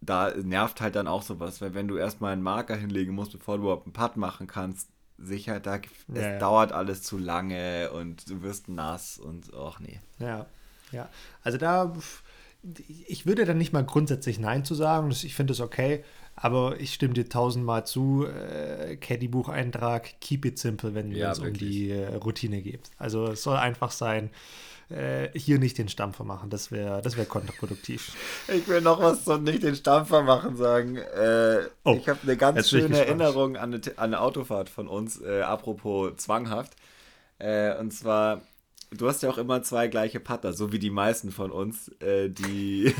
da nervt halt dann auch sowas, weil wenn du erstmal einen Marker hinlegen musst, bevor du überhaupt einen Putt machen kannst, sicher, da, es Ja, ja. dauert alles zu lange und du wirst nass und ach nee. Ja, ja. Also da, ich würde dann nicht mal grundsätzlich Nein zu sagen. Ich finde es okay, aber ich stimme dir tausendmal zu. Äh, Caddy-Bucheintrag, keep it simple, wenn Ja, es um die äh, Routine geht. Also es soll einfach sein, äh, hier nicht den Stampfer machen. Das wäre das wär kontraproduktiv. Ich will noch was zum nicht den Stampfer machen sagen. Äh, Oh, ich habe eine ganz schöne. Erinnerung an eine, an eine Autofahrt von uns, äh, apropos zwanghaft. Äh, und zwar, du hast ja auch immer zwei gleiche Putter, so wie die meisten von uns, äh, die,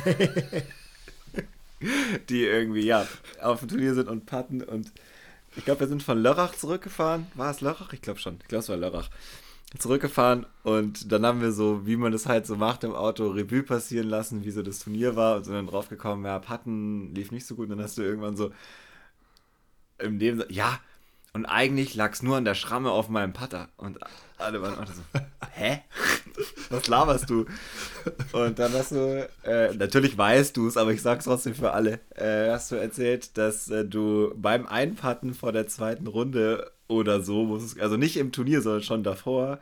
<laughs> die irgendwie, ja, auf dem Turnier sind und putten. Und ich glaube, wir sind von Lörrach zurückgefahren. War es Lörrach? Ich glaube schon. Ich glaube, es war Lörrach zurückgefahren und dann haben wir so, wie man das halt so macht im Auto, Revue passieren lassen, wie so das Turnier war und sind dann draufgekommen, ja, Patten lief nicht so gut und dann hast du irgendwann so im Leben, ja, und eigentlich lag es nur an der Schramme auf meinem Putter und alle waren auch so, <laughs> hä? Was laberst du? Und dann hast du, äh, natürlich weißt du es, aber ich sag's trotzdem für alle, äh, hast du erzählt, dass äh, du beim Einpatten vor der zweiten Runde oder so, muss es, also nicht im Turnier, sondern schon davor,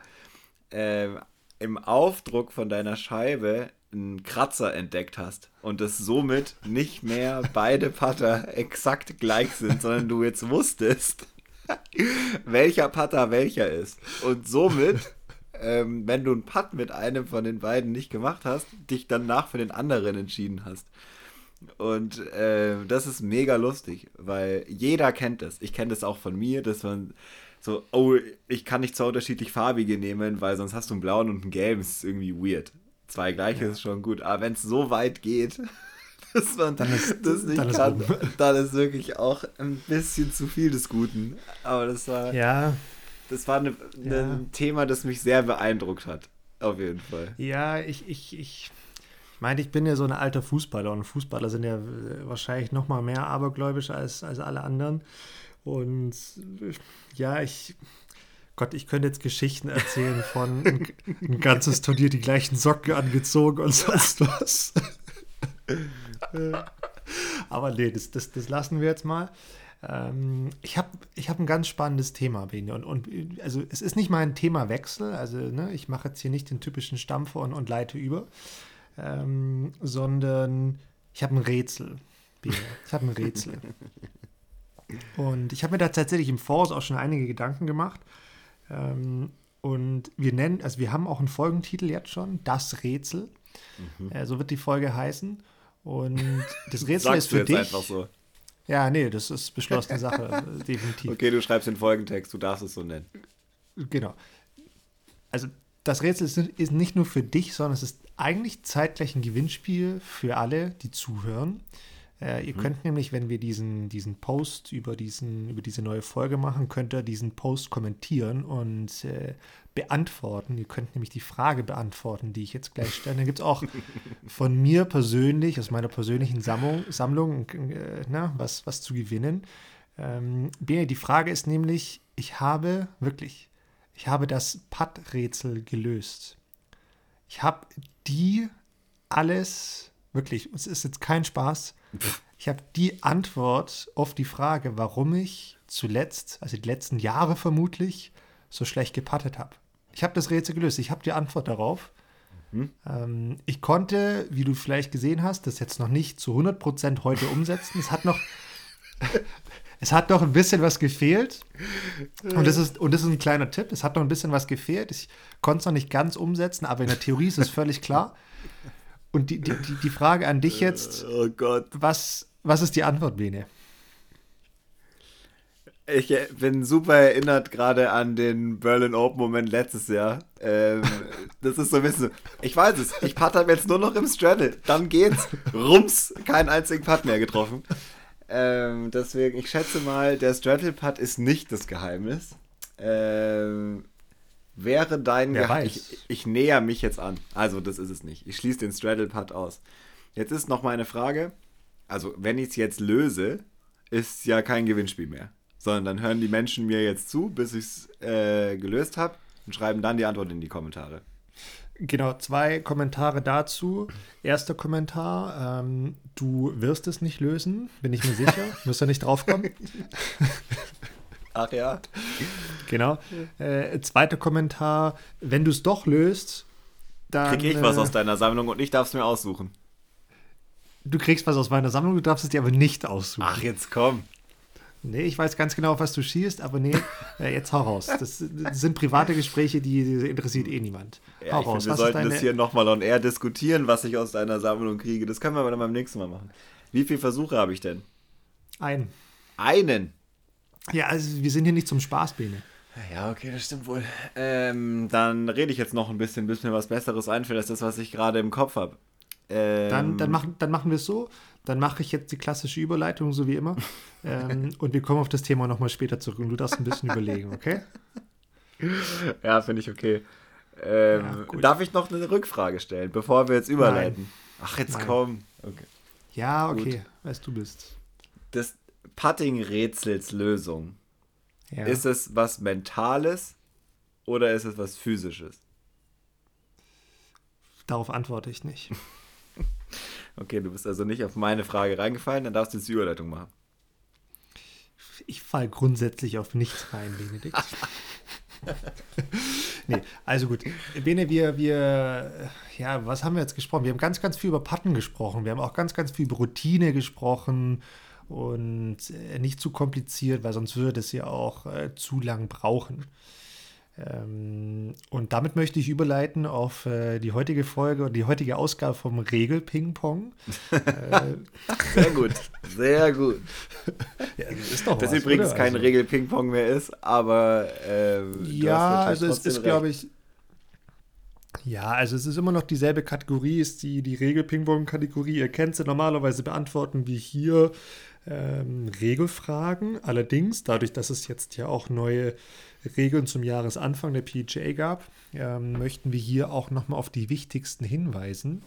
ähm, im Aufdruck von deiner Scheibe einen Kratzer entdeckt hast und es somit nicht mehr <laughs> beide Putter exakt gleich sind, sondern du jetzt wusstest, <laughs> welcher Putter welcher ist. Und somit, ähm, wenn du einen Putt mit einem von den beiden nicht gemacht hast, dich danach für den anderen entschieden hast. Und äh, das ist mega lustig, weil jeder kennt das. Ich kenne das auch von mir, dass man so, oh, ich kann nicht zwei unterschiedlich farbige nehmen, weil sonst hast du einen blauen und einen gelben. Das ist irgendwie weird. Zwei gleiche ist schon gut, aber wenn es so weit geht, <laughs> dass man Dann ist- <laughs> das nicht dann ist kann, rum. <laughs> dann ist wirklich auch ein bisschen zu viel des Guten. Aber das war, Ja, das war eine, eine, Ja. ein Thema, das mich sehr beeindruckt hat. Auf jeden Fall. Ja, ich, ich, ich meine, ich bin ja so ein alter Fußballer und Fußballer sind ja äh, wahrscheinlich noch mal mehr abergläubisch als, als alle anderen. Und äh, ja, ich, Gott, ich könnte jetzt Geschichten erzählen von <laughs> ein, ein ganzes Turnier die gleichen Socken angezogen und sonst <laughs> was. <laughs> Aber nee, das, das, das lassen wir jetzt mal. Ähm, ich habe ich hab ein ganz spannendes Thema, Bene. Und, und also es ist nicht mal ein Themawechsel. Also ne, ich mache jetzt hier nicht den typischen Stampfer und, und leite über, ähm, sondern ich habe ein Rätsel. Ich habe ein Rätsel. <laughs> Und ich habe mir da tatsächlich im Voraus auch schon einige Gedanken gemacht. Ähm, und wir nennen, also wir haben auch einen Folgentitel jetzt schon, das Rätsel. Äh, so wird die Folge heißen. Und das <laughs> Rätsel Sagst ist du für jetzt dich. einfach so. Ja, nee, das ist beschlossene Sache, <laughs> definitiv. Okay, du schreibst den Folgentext, du darfst es so nennen. Genau. Also das Rätsel ist, ist nicht nur für dich, sondern es ist eigentlich zeitgleich ein Gewinnspiel für alle, die zuhören. Äh, ihr könnt nämlich, wenn wir diesen, diesen Post über, diesen, über diese neue Folge machen, könnt ihr diesen Post kommentieren und äh, beantworten. Ihr könnt nämlich die Frage beantworten, die ich jetzt gleich stelle. Dann gibt es auch <laughs> von mir persönlich, aus meiner persönlichen Sammlung, Sammlung äh, na, was, was zu gewinnen. Ähm, Bene, die Frage ist nämlich, ich habe wirklich, ich habe das Patt-Rätsel gelöst. Ich habe die alles, wirklich, es ist jetzt kein Spaß, ich habe die Antwort auf die Frage, warum ich zuletzt, also die letzten Jahre vermutlich, so schlecht gepattet habe. Ich habe das Rätsel gelöst, ich habe die Antwort darauf. Ähm, ich konnte, wie du vielleicht gesehen hast, das jetzt noch nicht zu 100% heute umsetzen. Es hat noch, <laughs> es hat noch ein bisschen was gefehlt. Und das, ist, und das ist ein kleiner Tipp. Es hat noch ein bisschen was gefehlt. Ich konnte es noch nicht ganz umsetzen, aber in der Theorie ist es völlig klar. Und die, die, die Frage an dich jetzt, Oh Gott. was, was ist die Antwort, Bene? Ich äh, bin super erinnert gerade an den Berlin Open Moment letztes Jahr. Ähm, <laughs> das ist so ein bisschen ich weiß es, ich putt halt jetzt nur noch im Straddle. Dann geht's. Rums, keinen einzigen Putt mehr getroffen. Ähm, deswegen, ich schätze mal, der Straddle-Putt ist nicht das Geheimnis. Ähm, wäre dein Wer Ge- weiß. Ich, ich näher mich jetzt an. Also, das ist es nicht. Ich schließe den Straddle-Putt aus. Jetzt ist noch meine Frage. Also, wenn ich es jetzt löse, ist ja kein Gewinnspiel mehr. Sondern dann hören die Menschen mir jetzt zu, bis ich es äh, gelöst habe und schreiben dann die Antwort in die Kommentare. Genau, zwei Kommentare dazu. Erster Kommentar, ähm, du wirst es nicht lösen, bin ich mir sicher. <laughs> Müsst ihr nicht draufkommen. Ach ja. Genau. Äh, zweiter Kommentar, wenn du es doch löst, dann. Krieg ich was äh, aus deiner Sammlung und ich darf es mir aussuchen. Du kriegst was aus meiner Sammlung, du darfst es dir aber nicht aussuchen. Ach, jetzt komm. Nee, ich weiß ganz genau, was du schießt, aber nee, <laughs> äh, jetzt hau raus. Das, sind private Gespräche, die, die interessiert eh niemand. Ja, hau raus. finde, wir sollten deine, das hier nochmal on air diskutieren, was ich aus deiner Sammlung kriege. Das können wir aber dann beim nächsten Mal machen. Wie viele Versuche habe ich denn? Ein. Einen. Ja, also wir sind hier nicht zum Spaß, Bene. Ja, okay, das stimmt wohl. Ähm, dann rede ich jetzt noch ein bisschen, bis mir was Besseres einfällt, als das, was ich gerade im Kopf habe. Ähm, Dann, dann, machen, dann machen wir es so. Dann mache ich jetzt die klassische Überleitung, so wie immer. <laughs> ähm, und wir kommen auf das Thema nochmal später zurück. Und du darfst ein bisschen überlegen, okay? <laughs> Ja, finde ich okay. Ähm, Ja, gut. darf ich noch eine Rückfrage stellen, bevor wir jetzt überleiten? Ach, jetzt Nein. komm. Okay. Ja, okay, weißt du bist. Das Putting-Rätsels Lösung. Ja. Ist es was Mentales oder ist es was Physisches? Darauf antworte ich nicht. <laughs> Okay, du bist also nicht auf meine Frage reingefallen, dann darfst du jetzt die Überleitung machen. Ich falle grundsätzlich auf nichts rein, Benedikt. <laughs> nee, also gut. Bene, wir, wir, ja, was haben wir jetzt gesprochen? Wir haben ganz, ganz viel über Patten gesprochen. Wir haben auch ganz, ganz viel über Routine gesprochen und äh, nicht zu kompliziert, weil sonst würde es ja auch äh, zu lang brauchen. Ähm, und damit möchte ich überleiten auf äh, die heutige Folge und die heutige Ausgabe vom Regel-Ping-Pong. <laughs> Sehr gut, sehr gut. Ja, das Das was, übrigens oder? kein Also- Regel-Ping-Pong mehr ist, aber ähm, Ja, also es ist, glaube ich. Ja, also es ist immer noch dieselbe Kategorie, ist die, die Regel-Ping-Pong-Kategorie. Ihr kennt sie normalerweise beantworten wir hier ähm, Regelfragen. Allerdings, dadurch, dass es jetzt ja auch neue Regeln zum Jahresanfang der PGA gab, ähm, möchten wir hier auch nochmal auf die wichtigsten hinweisen.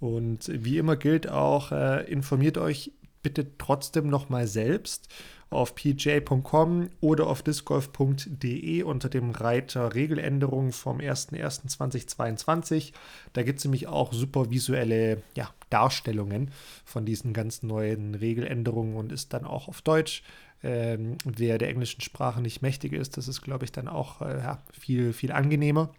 Und wie immer gilt auch, äh, informiert euch bitte trotzdem nochmal selbst auf pga.com oder auf discgolf.de unter dem Reiter Regeländerungen vom 01.01.2022. Da gibt es nämlich auch super visuelle ja, Darstellungen von diesen ganz neuen Regeländerungen und ist dann auch auf Deutsch. Ähm, wer der englischen Sprache nicht mächtig ist, das ist, glaube ich, dann auch äh, ja, viel, viel angenehmer.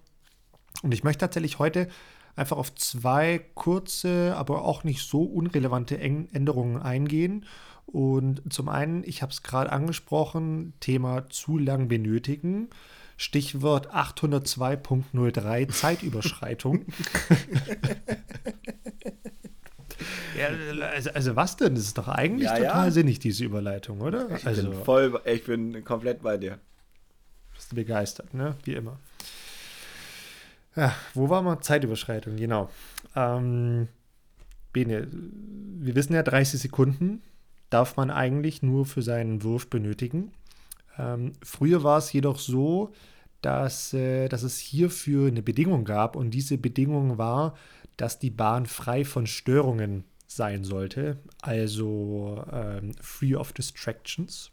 Und ich möchte tatsächlich heute einfach auf zwei kurze, aber auch nicht so unrelevante Änderungen eingehen. Und zum einen, ich habe es gerade angesprochen, Thema zu lang benötigen. Stichwort 802.03 Zeitüberschreitung. <laughs> ja, also, also was denn? Das ist doch eigentlich Ja, ja. total sinnig, diese Überleitung, oder? Ich also, bin voll, ich bin komplett bei dir. bist du begeistert, ne? Wie immer. Ja, wo war mal Zeitüberschreitung? Genau. Ähm, Bene, wir wissen ja, 30 Sekunden darf man eigentlich nur für seinen Wurf benötigen. Ähm, früher war es jedoch so, dass, äh, dass es hierfür eine Bedingung gab und diese Bedingung war, dass die Bahn frei von Störungen sein sollte, also ähm, free of distractions.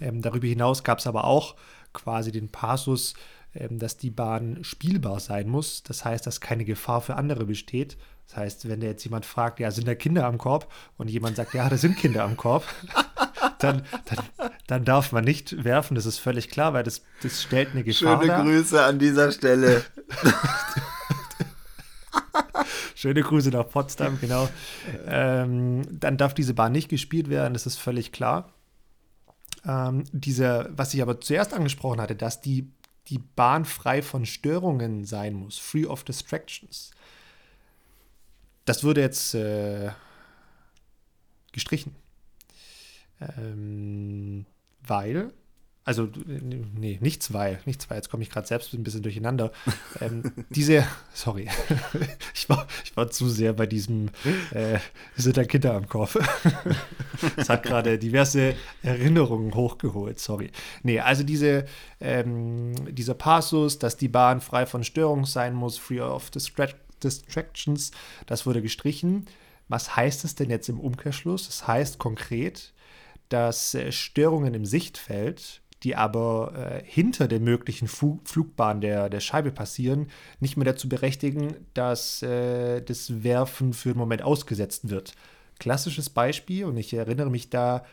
Ähm, darüber hinaus gab es aber auch quasi den Passus, dass die Bahn spielbar sein muss. Das heißt, dass keine Gefahr für andere besteht. Das heißt, wenn da jetzt jemand fragt, ja, sind da Kinder am Korb? Und jemand sagt, ja, da sind Kinder am Korb, <laughs> dann, dann, dann darf man nicht werfen. Das ist völlig klar, weil das, das stellt eine Gefahr Schöne dar. Grüße an dieser Stelle. <laughs> Schöne Grüße nach Potsdam, genau. Ähm, dann darf diese Bahn nicht gespielt werden, das ist völlig klar. Ähm, diese, was ich aber zuerst angesprochen hatte, dass die, die Bahn frei von Störungen sein muss, free of distractions. Das würde jetzt äh, gestrichen. Ähm, weil, also, nee, nichts weil, nichts weil, jetzt komme ich gerade selbst ein bisschen durcheinander. <laughs> ähm, diese, sorry, <laughs> ich, war, ich war zu sehr bei diesem, äh, sind da Kinder am Kopf. das <laughs> hat gerade diverse Erinnerungen hochgeholt, sorry. Nee, also diese, ähm, dieser Passus, dass die Bahn frei von Störungen sein muss, free of distra distractions, das wurde gestrichen. Was heißt es denn jetzt im Umkehrschluss? Das heißt konkret, dass äh, Störungen im Sichtfeld, die aber äh, hinter der möglichen Fu Flugbahn der, der Scheibe passieren, nicht mehr dazu berechtigen, dass äh, das Werfen für einen Moment ausgesetzt wird. Klassisches Beispiel, und ich erinnere mich da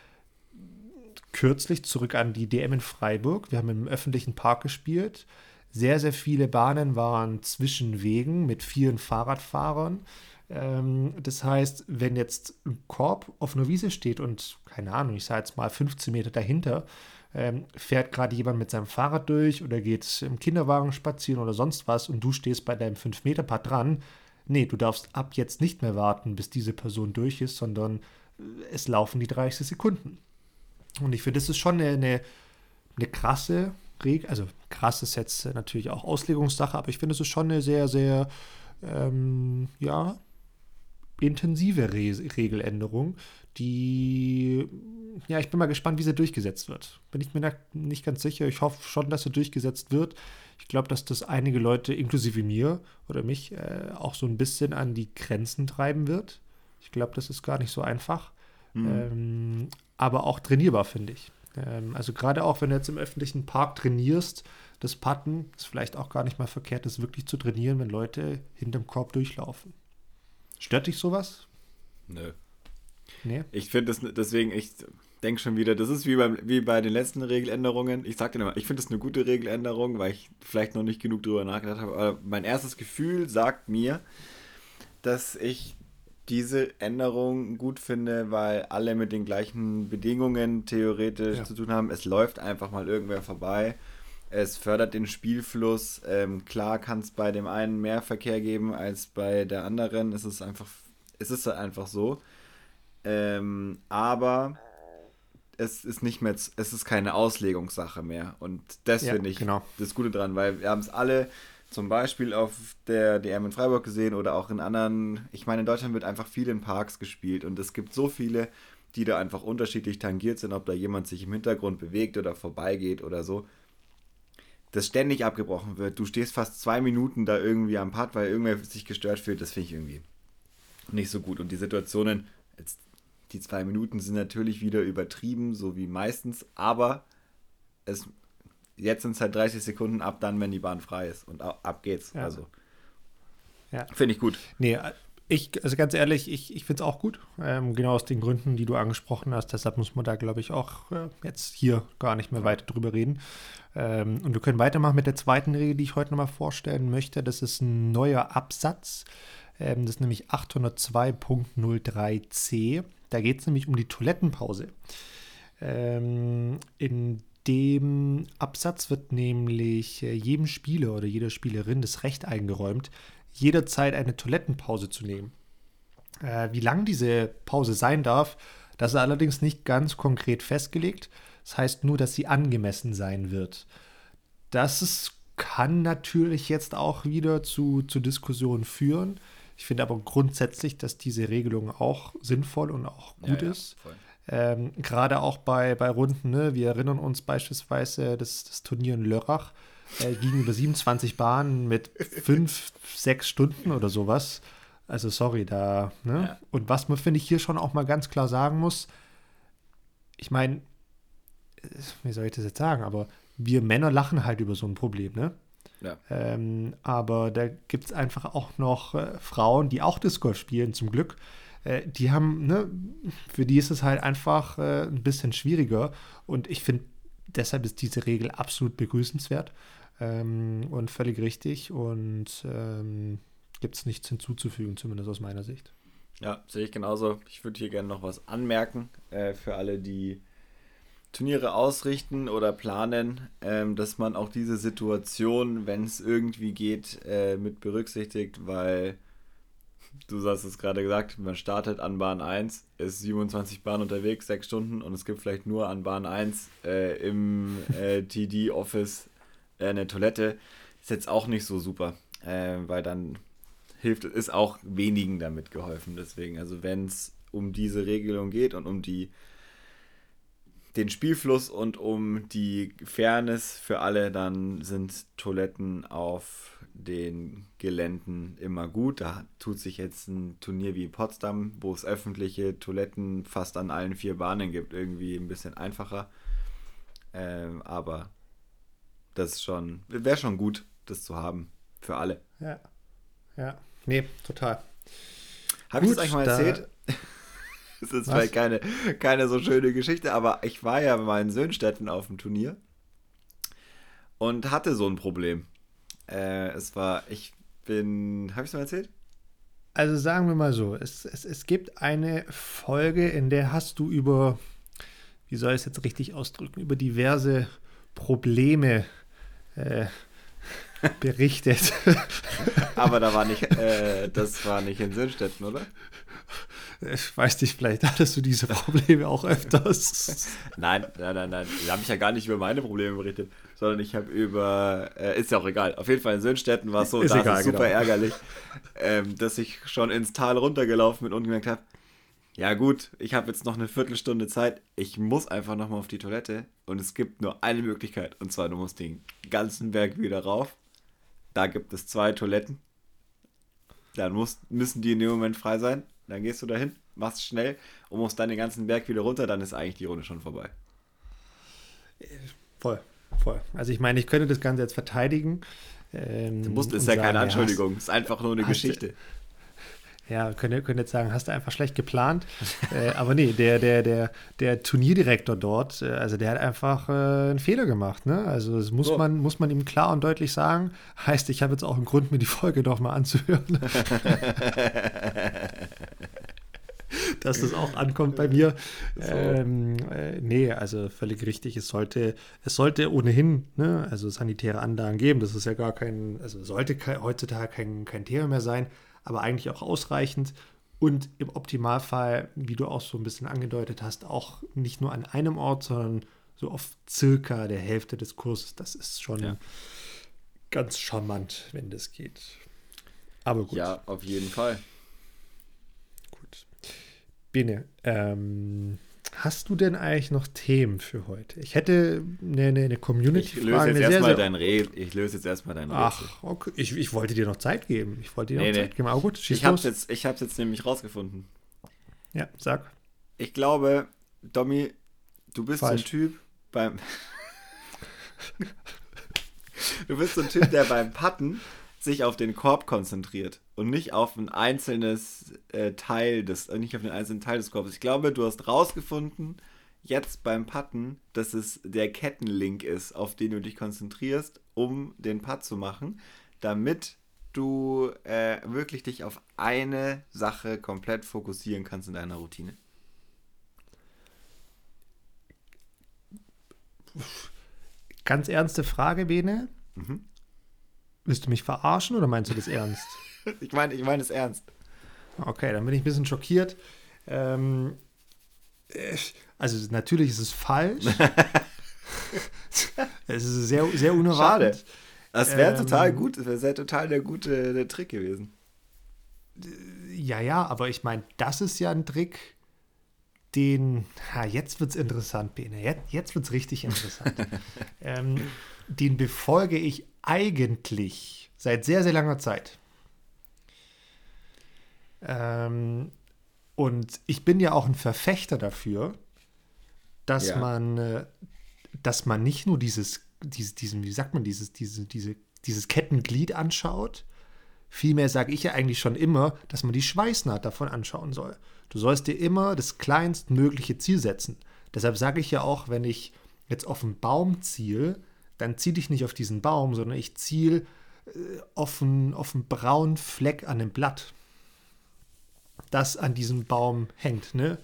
kürzlich zurück an die DM in Freiburg. Wir haben im öffentlichen Park gespielt. Sehr, sehr viele Bahnen waren zwischen Wegen mit vielen Fahrradfahrern. Ähm, das heißt, wenn jetzt ein Korb auf einer Wiese steht und, keine Ahnung, ich sage jetzt mal 15 Meter dahinter, ähm, fährt gerade jemand mit seinem Fahrrad durch oder geht im Kinderwagen spazieren oder sonst was und du stehst bei deinem 5-Meter-Pad dran, nee, du darfst ab jetzt nicht mehr warten, bis diese Person durch ist, sondern äh, es laufen die 30 Sekunden. Und ich finde, das ist schon eine, eine, eine krasse Regel, also krass ist jetzt natürlich auch Auslegungssache, aber ich finde, es ist schon eine sehr, sehr, ähm, ja, intensive Re Regeländerung, die, ja, ich bin mal gespannt, wie sie durchgesetzt wird. Bin ich mir nicht ganz sicher. Ich hoffe schon, dass sie durchgesetzt wird. Ich glaube, dass das einige Leute, inklusive mir oder mich, äh, auch so ein bisschen an die Grenzen treiben wird. Ich glaube, das ist gar nicht so einfach. Mhm. Ähm, aber auch trainierbar, finde ich. Ähm, also gerade auch, wenn du jetzt im öffentlichen Park trainierst, das Patten ist vielleicht auch gar nicht mal verkehrt, das wirklich zu trainieren, wenn Leute hinterm Korb durchlaufen. Stört dich sowas? Nö. Nee? Ich finde das deswegen, ich denke schon wieder, das ist wie, beim, wie bei den letzten Regeländerungen. Ich sag dir immer, ich finde das eine gute Regeländerung, weil ich vielleicht noch nicht genug drüber nachgedacht habe. Aber mein erstes Gefühl sagt mir, dass ich diese Änderung gut finde, weil alle mit den gleichen Bedingungen theoretisch ja. zu tun haben. Es läuft einfach mal irgendwer vorbei. Es fördert den Spielfluss. Ähm, klar kann es bei dem einen mehr Verkehr geben als bei der anderen. Es ist einfach, es ist einfach so. Ähm, aber es ist nicht mehr, es ist keine Auslegungssache mehr. Und das ja, finde ich genau. das Gute dran, weil wir haben es alle zum Beispiel auf der DM in Freiburg gesehen oder auch in anderen. Ich meine, in Deutschland wird einfach viel in Parks gespielt und es gibt so viele, die da einfach unterschiedlich tangiert sind, ob da jemand sich im Hintergrund bewegt oder vorbeigeht oder so. Das ständig abgebrochen wird. Du stehst fast zwei Minuten da irgendwie am Pad, weil irgendwer sich gestört fühlt. Das finde ich irgendwie nicht so gut. Und die Situationen, jetzt die zwei Minuten sind natürlich wieder übertrieben, so wie meistens, aber es, jetzt sind es halt 30 Sekunden ab dann, wenn die Bahn frei ist und ab geht's. Ja. Also ja. finde ich gut. Nee, ich, also ganz ehrlich, ich, ich finde es auch gut. Ähm, genau aus den Gründen, die du angesprochen hast. Deshalb muss man da, glaube ich, auch äh, jetzt hier gar nicht mehr weiter drüber reden. Ähm, und wir können weitermachen mit der zweiten Regel, die ich heute nochmal vorstellen möchte. Das ist ein neuer Absatz. Ähm, das ist nämlich 802.03c. Da geht es nämlich um die Toilettenpause. Ähm, in dem Absatz wird nämlich äh, jedem Spieler oder jeder Spielerin das Recht eingeräumt, jederzeit eine Toilettenpause zu nehmen. Äh, wie lang diese Pause sein darf, das ist allerdings nicht ganz konkret festgelegt. Das heißt nur, dass sie angemessen sein wird. Das ist, kann natürlich jetzt auch wieder zu, zu Diskussionen führen. Ich finde aber grundsätzlich, dass diese Regelung auch sinnvoll und auch gut ja, ist. ähm, Gerade auch bei, bei Runden, ne? wir erinnern uns beispielsweise das, das Turnier in Lörrach, äh, ging über 27 Bahnen mit 5, 6 Stunden oder sowas. Also sorry, da. Ne? Ja. Und was man, finde ich, hier schon auch mal ganz klar sagen muss, ich meine, wie soll ich das jetzt sagen, aber wir Männer lachen halt über so ein Problem, ne? Ja. Ähm, aber da gibt es einfach auch noch äh, Frauen, die auch Disc Golf spielen, zum Glück. Äh, die haben, ne, für die ist es halt einfach äh, ein bisschen schwieriger. Und ich finde, deshalb ist diese Regel absolut begrüßenswert ähm, und völlig richtig. Und ähm, gibt es nichts hinzuzufügen, zumindest aus meiner Sicht. Ja, sehe ich genauso. Ich würde hier gerne noch was anmerken äh, für alle, die Turniere ausrichten oder planen, ähm, dass man auch diese Situation, wenn es irgendwie geht, äh, mit berücksichtigt, weil du hast es gerade gesagt, man startet an Bahn 1, ist 27 Bahnen unterwegs, 6 Stunden und es gibt vielleicht nur an Bahn 1 äh, im äh, TD-Office äh, eine Toilette. Ist jetzt auch nicht so super, äh, weil dann hilft, ist auch wenigen damit geholfen. Deswegen, also wenn es um diese Regelung geht und um die den Spielfluss und um die Fairness für alle, dann sind Toiletten auf den Geländen immer gut. Da tut sich jetzt ein Turnier wie Potsdam, wo es öffentliche Toiletten fast an allen vier Bahnen gibt, irgendwie ein bisschen einfacher. Ähm, aber das ist schon, wäre schon gut, das zu haben für alle. Ja. Ja. Nee, total. Habe ich das eigentlich mal erzählt? Das ist vielleicht keine, keine so schöne Geschichte, aber ich war ja bei meinen Söhnstätten auf dem Turnier und hatte so ein Problem. Äh, es war, ich bin, habe ich es mal erzählt? Also sagen wir mal so, es, es, es gibt eine Folge, in der hast du über, wie soll ich es jetzt richtig ausdrücken, über diverse Probleme äh, <laughs> berichtet. Aber da war nicht, äh, das war nicht in Sinnstätten, oder? Ich weiß nicht, vielleicht hattest du diese Probleme auch öfters. <laughs> nein, nein, nein, nein. Da habe ich ja gar nicht über meine Probleme berichtet, sondern ich habe über, äh, ist ja auch egal. Auf jeden Fall in Söhnstetten war es so, ist da egal, ist super genau. ärgerlich, ähm, dass ich schon ins Tal runtergelaufen bin und gemerkt habe, ja gut, ich habe jetzt noch eine Viertelstunde Zeit, ich muss einfach nochmal auf die Toilette und es gibt nur eine Möglichkeit und zwar du musst den ganzen Berg wieder rauf. Da gibt es zwei Toiletten. Dann muss, müssen die in dem Moment frei sein dann gehst du dahin, machst schnell und musst dann den ganzen Berg wieder runter, dann ist eigentlich die Runde schon vorbei. Voll, voll. Also ich meine, ich könnte das Ganze jetzt verteidigen. Ähm, du musst, ist ja sagen, keine Anschuldigung, hast, ist einfach nur eine Geschichte. Ja, könnt ihr, könnt jetzt sagen, hast du einfach schlecht geplant. <laughs> äh, aber nee, der, der, der, der Turnierdirektor dort, äh, also der hat einfach äh, einen Fehler gemacht. Ne? Also das muss, so. man, muss man ihm klar und deutlich sagen. Heißt, ich habe jetzt auch einen Grund, mir die Folge doch mal anzuhören. <laughs> dass das auch ankommt bei mir. So. Ähm, äh, nee, also völlig richtig. Es sollte, es sollte ohnehin, ne, also sanitäre Anlagen geben. Das ist ja gar kein, also sollte heutzutage kein, kein Thema mehr sein aber eigentlich auch ausreichend. Und im Optimalfall, wie du auch so ein bisschen angedeutet hast, auch nicht nur an einem Ort, sondern so auf circa der Hälfte des Kurses. Das ist schon ja. ganz charmant, wenn das geht. Aber gut. Ja, auf jeden Fall. Gut. Bene, ähm, Hast du denn eigentlich noch Themen für heute? Ich hätte eine, eine Community-Frage. Ich, ich löse jetzt erstmal dein Rätsel. Ach, okay. Ich, ich, wollte dir noch Zeit geben. Ich wollte dir nee, noch nee. Zeit geben. Aber gut, schieß ich habe es jetzt, jetzt nämlich rausgefunden. Ja, sag. Ich glaube, Domi, du bist Falsch. so ein Typ beim. <laughs> du bist so ein Typ, der beim Patten sich auf den Korb konzentriert und nicht auf ein einzelnes äh, Teil des, äh, nicht auf den einzelnen Teil des Korbes. Ich glaube, du hast rausgefunden, jetzt beim Putten, dass es der Kettenlink ist, auf den du dich konzentrierst, um den Putt zu machen, damit du äh, wirklich dich auf eine Sache komplett fokussieren kannst in deiner Routine. Ganz ernste Frage, Bene. Mhm. Willst du mich verarschen oder meinst du das ernst? Ich meine ich mein es ernst. Okay, dann bin ich ein bisschen schockiert. Ähm, also natürlich ist es falsch. <laughs> es ist sehr, sehr unerwartet. Schade. Das wäre ähm, total gut, das wäre total der gute der Trick gewesen. Ja, ja, aber ich meine, das ist ja ein Trick, den, ha, jetzt wird es interessant, Bene, jetzt, jetzt wird es richtig interessant. <laughs> ähm, den befolge ich eigentlich seit sehr, sehr langer Zeit. Ähm, und ich bin ja auch ein Verfechter dafür, dass ja. man, äh, dass man nicht nur dieses, dieses, diesen, wie sagt man, dieses, diese, diese, dieses Kettenglied anschaut. Vielmehr sage ich ja eigentlich schon immer, dass man die Schweißnaht davon anschauen soll. Du sollst dir immer das kleinstmögliche Ziel setzen. Deshalb sage ich ja auch, wenn ich jetzt auf einen Baum ziele, dann ziele ich nicht auf diesen Baum, sondern ich ziele äh, auf, einen, auf einen braunen Fleck an dem Blatt, das an diesem Baum hängt. Ne?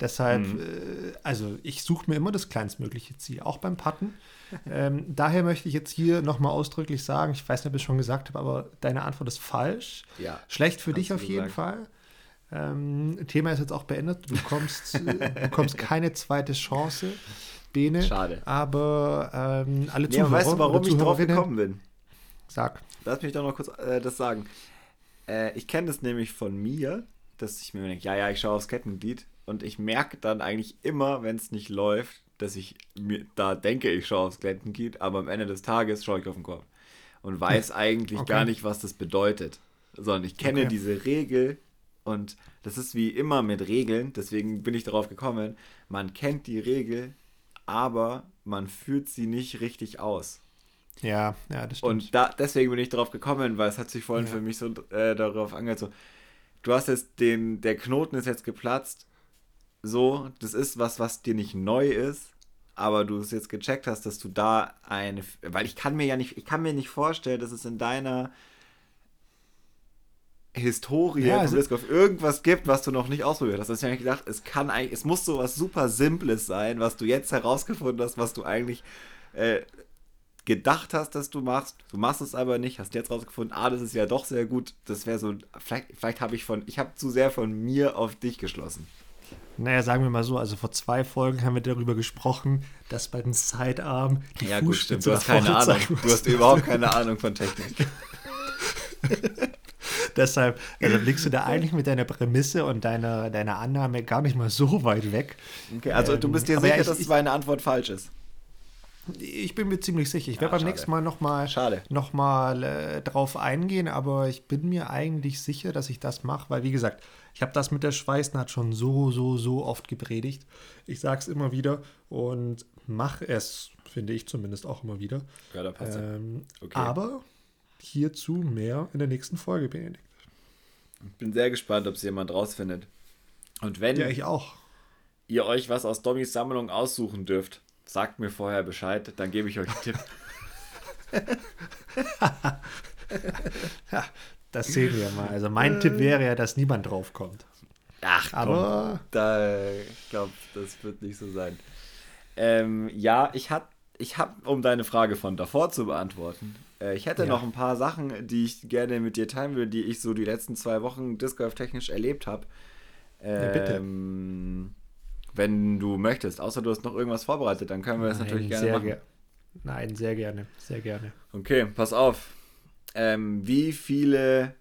Deshalb, mhm. äh, also ich suche mir immer das kleinstmögliche Ziel, auch beim Patten. <laughs> ähm, daher möchte ich jetzt hier nochmal ausdrücklich sagen, ich weiß nicht, ob ich es schon gesagt habe, aber deine Antwort ist falsch. Ja, Schlecht für dich auf jeden Fall. Ähm, Thema ist jetzt auch beendet. Du bekommst, äh, bekommst <laughs> keine zweite Chance. Bene. Schade. Aber ähm, alle Zuhörer. Ja, weißt du, warum ich drauf gekommen bin? Sag. Lass mich doch noch kurz äh, das sagen. Äh, ich kenne das nämlich von mir, dass ich mir denke, ja, ja, ich schaue aufs Kettenglied und ich merke dann eigentlich immer, wenn es nicht läuft, dass ich mir da denke, ich schaue aufs Kettenglied, aber am Ende des Tages schaue ich auf den Korb und weiß <laughs> eigentlich okay. gar nicht, was das bedeutet, sondern ich kenne okay. diese Regel und das ist wie immer mit Regeln, deswegen bin ich darauf gekommen, man kennt die Regel, aber man führt sie nicht richtig aus. Ja, ja, das stimmt. Und da, deswegen bin ich darauf gekommen, weil es hat sich vorhin ja. für mich so äh, darauf angehört, so, du hast jetzt den, der Knoten ist jetzt geplatzt, so, das ist was, was dir nicht neu ist, aber du es jetzt gecheckt hast, dass du da eine, weil ich kann mir ja nicht, ich kann mir nicht vorstellen, dass es in deiner Historie Ja, also- irgendwas gibt, was du noch nicht ausprobiert hast. Deswegen habe ich gedacht, es kann eigentlich, es muss so was super Simples sein, was du jetzt herausgefunden hast, was du eigentlich äh, gedacht hast, dass du machst. Du machst es aber nicht, hast jetzt rausgefunden, ah, das ist ja doch sehr gut. Das wäre so, vielleicht, vielleicht habe ich von, ich habe zu sehr von mir auf dich geschlossen. Naja, sagen wir mal so, also vor zwei Folgen haben wir darüber gesprochen, dass bei den Sidearm die Ja, gut, stimmt. Du hast keine Ahnung. Du hast überhaupt keine Ahnung von Technik. <laughs> Deshalb also blickst du da eigentlich mit deiner Prämisse und deiner, deiner Annahme gar nicht mal so weit weg. Okay, also du bist dir Ähm, sicher, ja, ich- dass meine Antwort falsch ist. Ich bin mir ziemlich sicher. Ich Ja, werde beim schade. nächsten Mal nochmal noch mal, äh, drauf eingehen, aber ich bin mir eigentlich sicher, dass ich das mache, weil wie gesagt, ich habe das mit der Schweißnaht schon so, so, so oft gepredigt. Ich sage es immer wieder und mache es, finde ich zumindest auch immer wieder. Ja, da passt Ähm, Okay. Aber hierzu mehr in der nächsten Folge, Benedikt. Ich bin sehr gespannt, ob es jemand rausfindet. Und wenn Ja, ich auch. ihr euch was aus Dommys Sammlung aussuchen dürft, sagt mir vorher Bescheid, dann gebe ich euch einen Tipp. <laughs> Ja, das sehen wir mal. Also mein Tipp wäre ja, dass niemand draufkommt. Ach, komm, Aber da, ich glaube, das wird nicht so sein. Ähm, ja, ich habe, ich hab, um deine Frage von davor zu beantworten, äh, ich hätte Ja. noch ein paar Sachen, die ich gerne mit dir teilen will, die ich so die letzten zwei Wochen Disc Golf technisch erlebt habe. Ja, bitte. Wenn du möchtest, außer du hast noch irgendwas vorbereitet, dann können wir das natürlich gerne sehr machen. ge- Nein, sehr gerne, sehr gerne. Okay, pass auf. Ähm, wie viele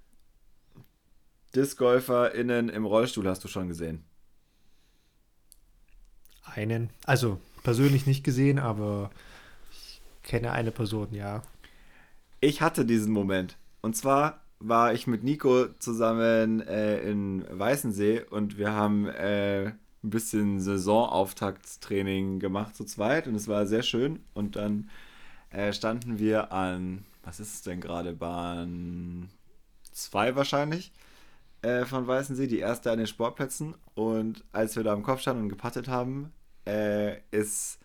DiscgolferInnen im Rollstuhl hast du schon gesehen? Einen, also persönlich nicht gesehen, aber ich kenne eine Person, ja. Ich hatte diesen Moment. Und zwar war ich mit Nico zusammen äh, in Weißensee und wir haben äh, ein bisschen Saisonauftaktstraining gemacht zu zweit und es war sehr schön. Und dann äh, standen wir an, was ist es denn gerade, Bahn 2 wahrscheinlich äh, von Weißensee, die erste an den Sportplätzen. Und als wir da am Kopf standen und gepattet haben, äh, ist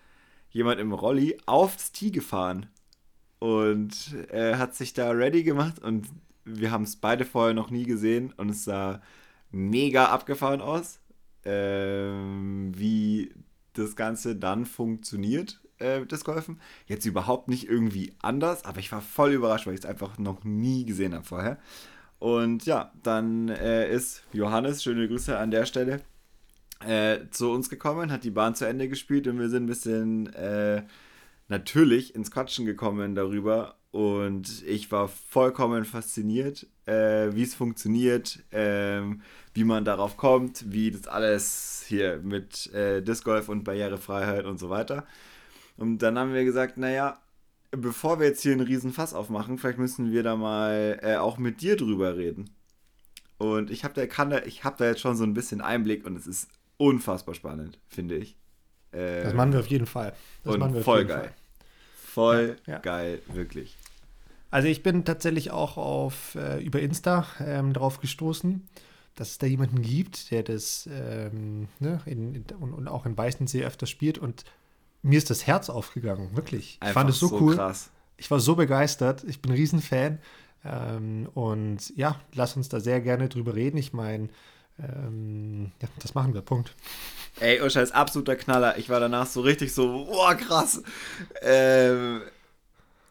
jemand im Rolli aufs Tee gefahren und er hat sich da ready gemacht und wir haben es beide vorher noch nie gesehen und es sah mega abgefahren aus, ähm, wie das Ganze dann funktioniert äh, Disc Golfen. Jetzt überhaupt nicht irgendwie anders, aber ich war voll überrascht, weil ich es einfach noch nie gesehen habe vorher. Und ja, dann äh, ist Johannes, schöne Grüße an der Stelle, äh, zu uns gekommen, hat die Bahn zu Ende gespielt und wir sind ein bisschen äh, natürlich ins Quatschen gekommen darüber und ich war vollkommen fasziniert, äh, wie es funktioniert, ähm, wie man darauf kommt, wie das alles hier mit äh, Disc Golf und Barrierefreiheit und so weiter. Und dann haben wir gesagt, naja, bevor wir jetzt hier einen riesen Fass aufmachen, vielleicht müssen wir da mal äh, auch mit dir drüber reden. Und ich habe da, kann da, ich hab da jetzt schon so ein bisschen Einblick und es ist unfassbar spannend, finde ich. Äh, Das machen wir auf jeden Fall. Das machen wir und voll geil. Fall. Voll Ja, geil, wirklich. Also ich bin tatsächlich auch auf äh, über Insta ähm, drauf gestoßen, dass es da jemanden gibt, der das ähm, ne, in, in, und, und auch in Weißensee öfters spielt und mir ist das Herz aufgegangen, wirklich. Ich fand es so, cool. krass. Ich war so begeistert. Ich bin ein Riesenfan. Ähm, und ja, lass uns da sehr gerne drüber reden. Ich meine, ähm, ja, das machen wir. Punkt. Ey, Usha ist absoluter Knaller. Ich war danach so richtig so, boah, krass. Ähm,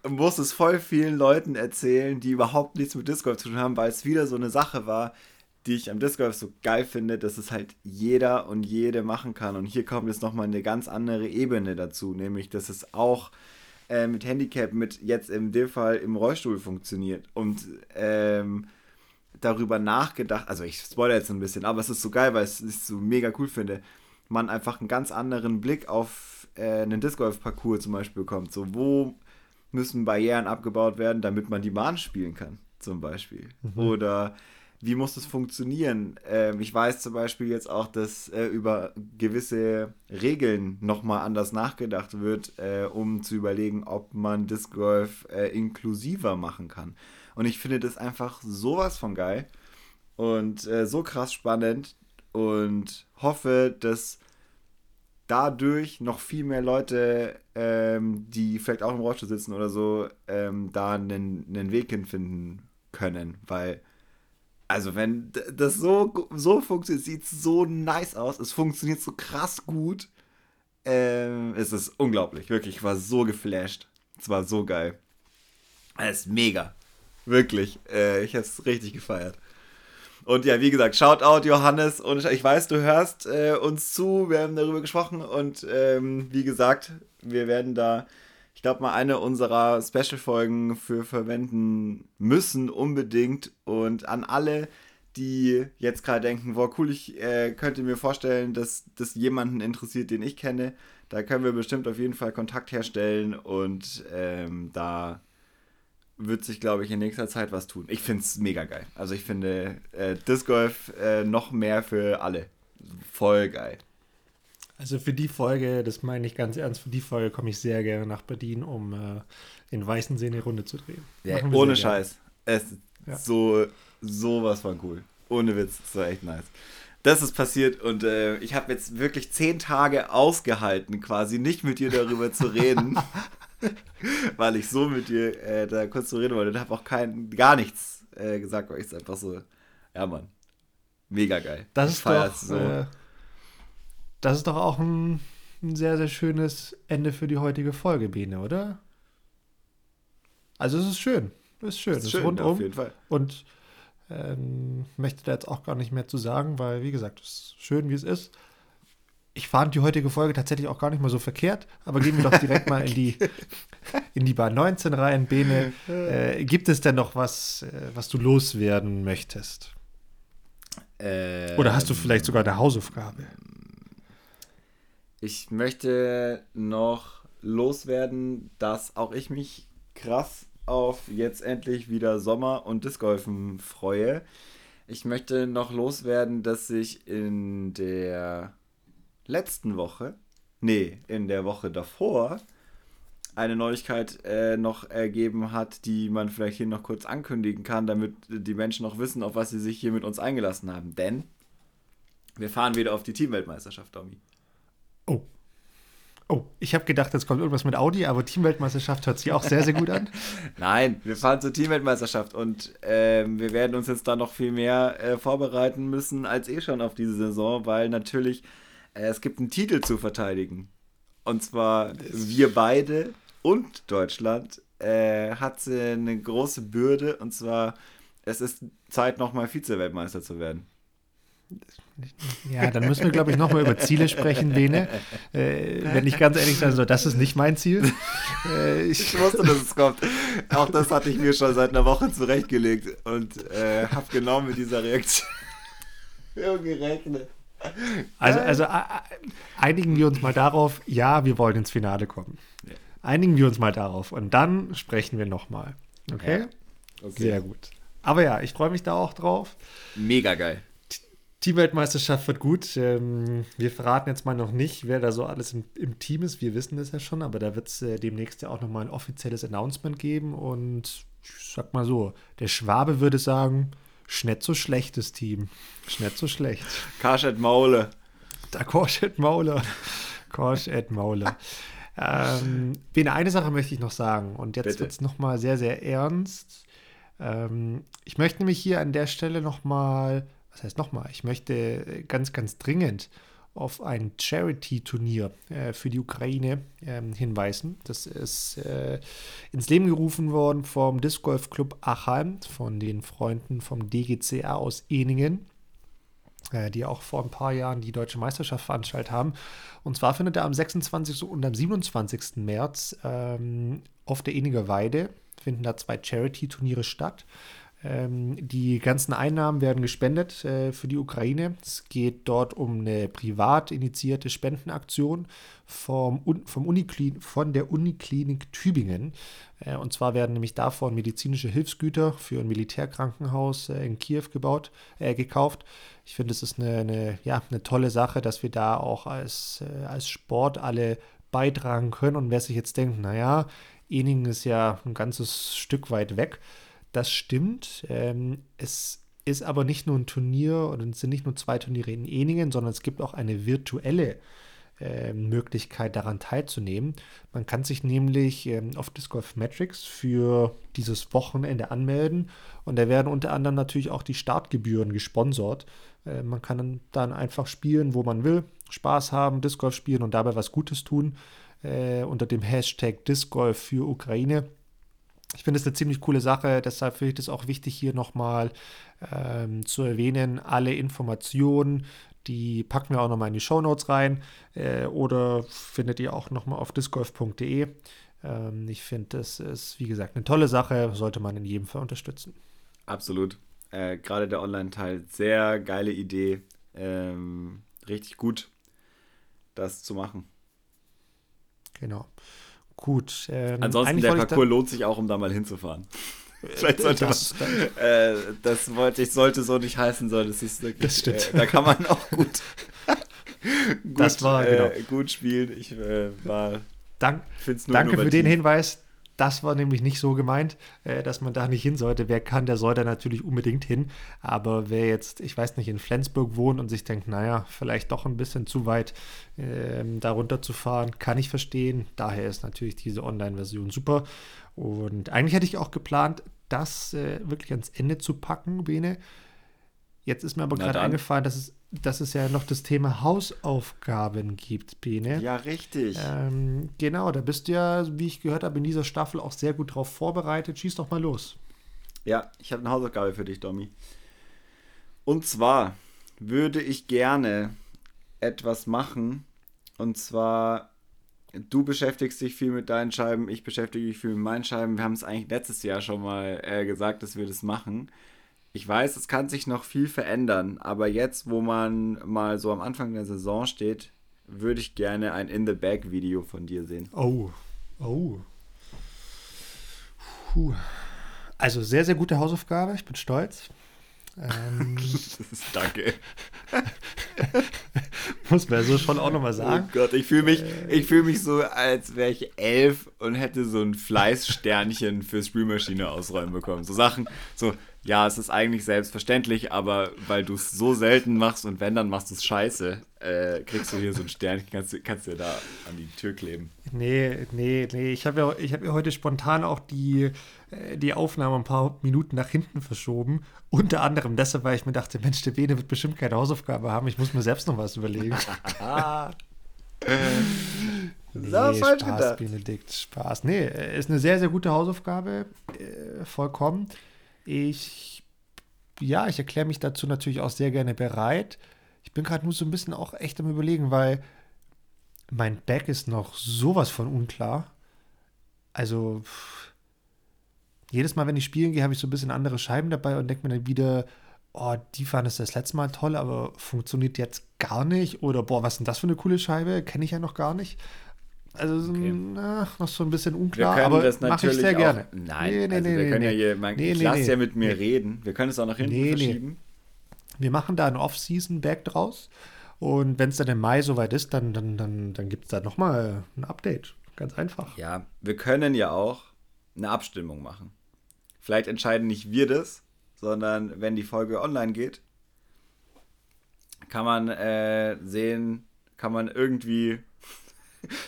muss es voll vielen Leuten erzählen, die überhaupt nichts mit Disc Golf zu tun haben, weil es wieder so eine Sache war, die ich am Disc Golf so geil finde, dass es halt jeder und jede machen kann. Und hier kommt jetzt nochmal eine ganz andere Ebene dazu, nämlich, dass es auch äh, mit Handicap, mit jetzt in dem Fall im Rollstuhl funktioniert. Und ähm, darüber nachgedacht, also ich spoilere jetzt ein bisschen, aber es ist so geil, weil es ich so mega cool finde, man einfach einen ganz anderen Blick auf äh, einen Disc Golf Parcours zum Beispiel bekommt. So, wo müssen Barrieren abgebaut werden, damit man die Bahn spielen kann, zum Beispiel. Oder wie muss es funktionieren? Ähm, ich weiß zum Beispiel jetzt auch, dass äh, über gewisse Regeln nochmal anders nachgedacht wird, äh, um zu überlegen, ob man Disc Golf äh, inklusiver machen kann. Und ich finde das einfach sowas von geil und äh, so krass spannend. Und hoffe, dass dadurch noch viel mehr Leute, ähm, die vielleicht auch im Rollstuhl sitzen oder so, ähm, da einen, einen Weg hinfinden können. Weil, also wenn das so, so funktioniert, sieht so nice aus, es funktioniert so krass gut. Ähm, es ist unglaublich, wirklich. Ich war so geflasht. Es war so geil. Es ist mega. Wirklich. Äh, ich habe es richtig gefeiert. Und ja, wie gesagt, Shoutout Johannes und ich weiß, du hörst äh, uns zu, wir haben darüber gesprochen und ähm, wie gesagt, wir werden da, ich glaube mal, eine unserer Special-Folgen für verwenden müssen unbedingt und an alle, die jetzt gerade denken, boah cool, ich äh, könnte mir vorstellen, dass das jemanden interessiert, den ich kenne, da können wir bestimmt auf jeden Fall Kontakt herstellen und ähm, da wird sich, glaube ich, in nächster Zeit was tun. Ich finde es mega geil. Also ich finde äh, Disc Golf äh, noch mehr für alle. Voll geil. Also für die Folge, das meine ich ganz ernst, für die Folge komme ich sehr gerne nach Berlin, um äh, in Weißensee eine Runde zu drehen. Ja, ohne Scheiß. Es ist ja. so, sowas von cool. Ohne Witz, das war echt nice. Das ist passiert und äh, ich habe jetzt wirklich zehn Tage ausgehalten, quasi nicht mit dir darüber zu reden. <laughs> <laughs> weil ich so mit dir äh, da kurz zu reden wollte und habe auch kein, gar nichts äh, gesagt, weil ich es einfach so, ja Mann, mega geil. Das ist doch, so. äh, das ist doch auch ein, ein, sehr, sehr schönes Ende für die heutige Folge, Bene, oder? Also es ist schön, es ist schön, es ist, schön, rundum. Auf jeden Fall. Und ähm, möchte da jetzt auch gar nicht mehr zu sagen, weil, wie gesagt, es ist schön, wie es ist ich fand die heutige Folge tatsächlich auch gar nicht mal so verkehrt, aber gehen wir doch direkt mal in die, <laughs> in die Bar 19 rein. Bene, äh, gibt es denn noch was, äh, was du loswerden möchtest? Ähm, Oder hast du vielleicht sogar eine Hausaufgabe? Ich möchte noch loswerden, dass auch ich mich krass auf jetzt endlich wieder Sommer und Discgolfen freue. Ich möchte noch loswerden, dass ich in der letzten Woche, nee, in der Woche davor, eine Neuigkeit äh, noch ergeben hat, die man vielleicht hier noch kurz ankündigen kann, damit die Menschen noch wissen, auf was sie sich hier mit uns eingelassen haben. Denn wir fahren wieder auf die Teamweltmeisterschaft, Domi. Oh. Oh, ich habe gedacht, jetzt kommt irgendwas mit Audi, aber Teamweltmeisterschaft hört sich auch sehr, sehr gut an. <laughs> Nein, wir fahren zur Teamweltmeisterschaft und äh, wir werden uns jetzt da noch viel mehr äh, vorbereiten müssen als eh schon auf diese Saison, weil natürlich es gibt einen Titel zu verteidigen. Und zwar wir beide und Deutschland äh, hat eine große Bürde. Und zwar, es ist Zeit, nochmal Vize-Weltmeister zu werden. Ja, dann müssen wir, glaube ich, nochmal über Ziele sprechen, Bene. Äh, wenn ich ganz ehrlich sein soll, das ist nicht mein Ziel. Äh, ich, ich, wusste, dass es kommt. Auch das hatte ich mir schon seit einer Woche zurechtgelegt und äh, habe genau mit dieser Reaktion <laughs> gerechnet. Also, also einigen wir uns mal darauf, ja, wir wollen ins Finale kommen. Einigen wir uns mal darauf und dann sprechen wir nochmal. Okay? Ja. okay? Sehr gut. Aber ja, ich freue mich da auch drauf. Mega geil. Teamweltmeisterschaft wird gut. Ähm, wir verraten jetzt mal noch nicht, wer da so alles im, im Team ist. Wir wissen das ja schon, aber da wird es äh, demnächst ja auch nochmal ein offizielles Announcement geben. Und ich sag mal so, der Schwabe würde sagen, Schnitt so schlechtes Team. Schnitt so schlecht. Karsch et Maule. Der Korsch et Maule. Korsch et Maule. ähm, Bene, eine Sache möchte ich noch sagen. Und jetzt wird es nochmal sehr, sehr ernst. Ähm, ich möchte nämlich hier an der Stelle nochmal, was heißt nochmal? Ich möchte ganz, ganz dringend auf ein Charity-Turnier äh, für die Ukraine äh, hinweisen. Das ist äh, ins Leben gerufen worden vom Disc Golf Club Achheim, von den Freunden vom DGCA aus Eningen, äh, die auch vor ein paar Jahren die deutsche Meisterschaft veranstaltet haben. Und zwar findet er am 26. und am 27. März ähm, auf der Eninger Weide finden da zwei Charity-Turniere statt. Ähm, die ganzen Einnahmen werden gespendet äh, für die Ukraine. Es geht dort um eine privat initiierte Spendenaktion vom, vom Uniklin von der Uniklinik Tübingen. Äh, und zwar werden nämlich davon medizinische Hilfsgüter für ein Militärkrankenhaus äh, in Kiew gebaut, äh, gekauft. Ich finde, es ist eine, eine, ja, eine tolle Sache, dass wir da auch als, äh, als Sport alle beitragen können. Und wer sich jetzt denkt, naja, Eningen ist ja ein ganzes Stück weit weg das stimmt. Ähm, es ist aber nicht nur ein Turnier und es sind nicht nur zwei Turniere in Eningen, sondern es gibt auch eine virtuelle äh, Möglichkeit daran teilzunehmen. Man kann sich nämlich ähm, auf Disc Golf Metrics für dieses Wochenende anmelden und da werden unter anderem natürlich auch die Startgebühren gesponsert. Äh, man kann dann einfach spielen, wo man will, Spaß haben, Disc Golf spielen und dabei was Gutes tun äh, unter dem Hashtag Disc Golf für Ukraine. Ich finde es eine ziemlich coole Sache, deshalb finde ich es auch wichtig, hier nochmal ähm, zu erwähnen. Alle Informationen, die packen wir auch nochmal in die Show Notes rein äh, oder findet ihr auch nochmal auf discgolf.de. Ähm, ich finde, das ist, wie gesagt, eine tolle Sache, sollte man in jedem Fall unterstützen. Absolut. Äh, Gerade der Online-Teil, sehr geile Idee. Ähm, richtig gut, das zu machen. Genau. Gut. Ähm, Ansonsten, der Parcours lohnt sich auch, um da mal hinzufahren. <laughs> Vielleicht sollte das, man, äh, das wollte ich, sollte so nicht heißen, sondern es ist wirklich, das stimmt. Äh, da kann man auch gut, <laughs> gut, das war, genau. äh, gut spielen. Ich äh, war, Dank, danke für den Hinweis. Das war nämlich nicht so gemeint, äh, dass man da nicht hin sollte. Wer kann, der soll da natürlich unbedingt hin. Aber wer jetzt, ich weiß nicht, in Flensburg wohnt und sich denkt, naja, vielleicht doch ein bisschen zu weit äh, da runter zu fahren, kann ich verstehen. Daher ist natürlich diese Online-Version super. Und eigentlich hätte ich auch geplant, das äh, wirklich ans Ende zu packen, Bene. Jetzt ist mir aber gerade eingefallen, dass es dass es ja noch das Thema Hausaufgaben gibt, Bene. Ja, richtig. Ähm, genau, da bist du ja, wie ich gehört habe, in dieser Staffel auch sehr gut drauf vorbereitet. Schieß doch mal los. Ja, ich habe eine Hausaufgabe für dich, Domi. Und zwar würde ich gerne etwas machen. Und zwar, du beschäftigst dich viel mit deinen Scheiben, ich beschäftige mich viel mit meinen Scheiben. Wir haben es eigentlich letztes Jahr schon mal äh, gesagt, dass wir das machen. Ich weiß, es kann sich noch viel verändern, aber jetzt, wo man mal so am Anfang der Saison steht, würde ich gerne ein In the Bag Video von dir sehen. Oh, oh. Puh. Also sehr, sehr gute Hausaufgabe. Ich bin stolz. Ähm, <laughs> Danke. <laughs> Muss man so schon auch nochmal sagen. Oh Gott, ich fühle mich, äh, fühl mich so, als wäre ich elf und hätte so ein Fleißsternchen für Spülmaschine ausräumen bekommen. So Sachen, so, ja, es ist eigentlich selbstverständlich, aber weil du es so selten machst und wenn, dann machst du es scheiße, äh, kriegst du hier so ein Sternchen, kannst, kannst du da an die Tür kleben. Nee, nee, nee. Ich habe ja, hab ja heute spontan auch die, äh, die Aufnahme ein paar Minuten nach hinten verschoben. Unter anderem deshalb, weil ich mir dachte, Mensch, der Bene wird bestimmt keine Hausaufgabe haben. Ich muss mir selbst noch was überlegen. <laughs> nee, falsch Spaß, gedacht. Benedikt, Spaß. Nee, ist eine sehr, sehr gute Hausaufgabe. Äh, vollkommen. Ich, ja, ich erkläre mich dazu natürlich auch sehr gerne bereit. Ich bin gerade nur so ein bisschen auch echt am Überlegen, weil mein Back ist noch sowas von unklar. Also, jedes Mal, wenn ich spielen gehe, habe ich so ein bisschen andere Scheiben dabei und denke mir dann wieder, oh, die fand es das letzte Mal toll, aber funktioniert jetzt gar nicht. Oder, boah, was ist denn das für eine coole Scheibe? Kenne ich ja noch gar nicht. Also okay. na, noch so ein bisschen unklar, aber das mache ich sehr auch, gerne. Nein, nee, nee, also nee, wir können ja hier, man, nee, ich lasse ja mit mir reden. Wir können es auch nach hinten verschieben. Wir machen da ein Off-Season-Back draus. Und wenn es dann im Mai soweit ist, dann, dann, dann, dann gibt es da nochmal ein Update. Ganz einfach. Ja, wir können ja auch eine Abstimmung machen. Vielleicht entscheiden nicht wir das, sondern wenn die Folge online geht, kann man äh, sehen, kann man irgendwie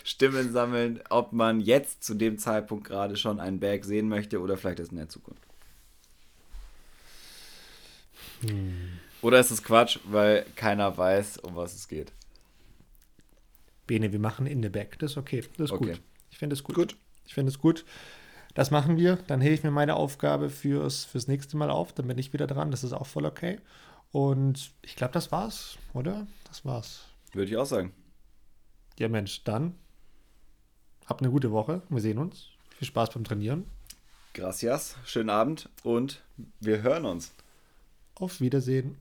Stimmen sammeln, ob man jetzt zu dem Zeitpunkt gerade schon einen Berg sehen möchte oder vielleicht erst in der Zukunft. Hm. Oder ist es Quatsch, weil keiner weiß, um was es geht? Bene, wir machen in the back. Das ist okay. Das ist okay. gut. Ich finde es gut. gut. Ich finde es gut. Das machen wir. Dann hebe ich mir meine Aufgabe fürs, fürs nächste Mal auf. Dann bin ich wieder dran. Das ist auch voll okay. Und ich glaube, das war's, oder? Das war's. Würde ich auch sagen. Ja, Mensch, dann habt eine gute Woche. Wir sehen uns. Viel Spaß beim Trainieren. Gracias, schönen Abend und wir hören uns. Auf Wiedersehen.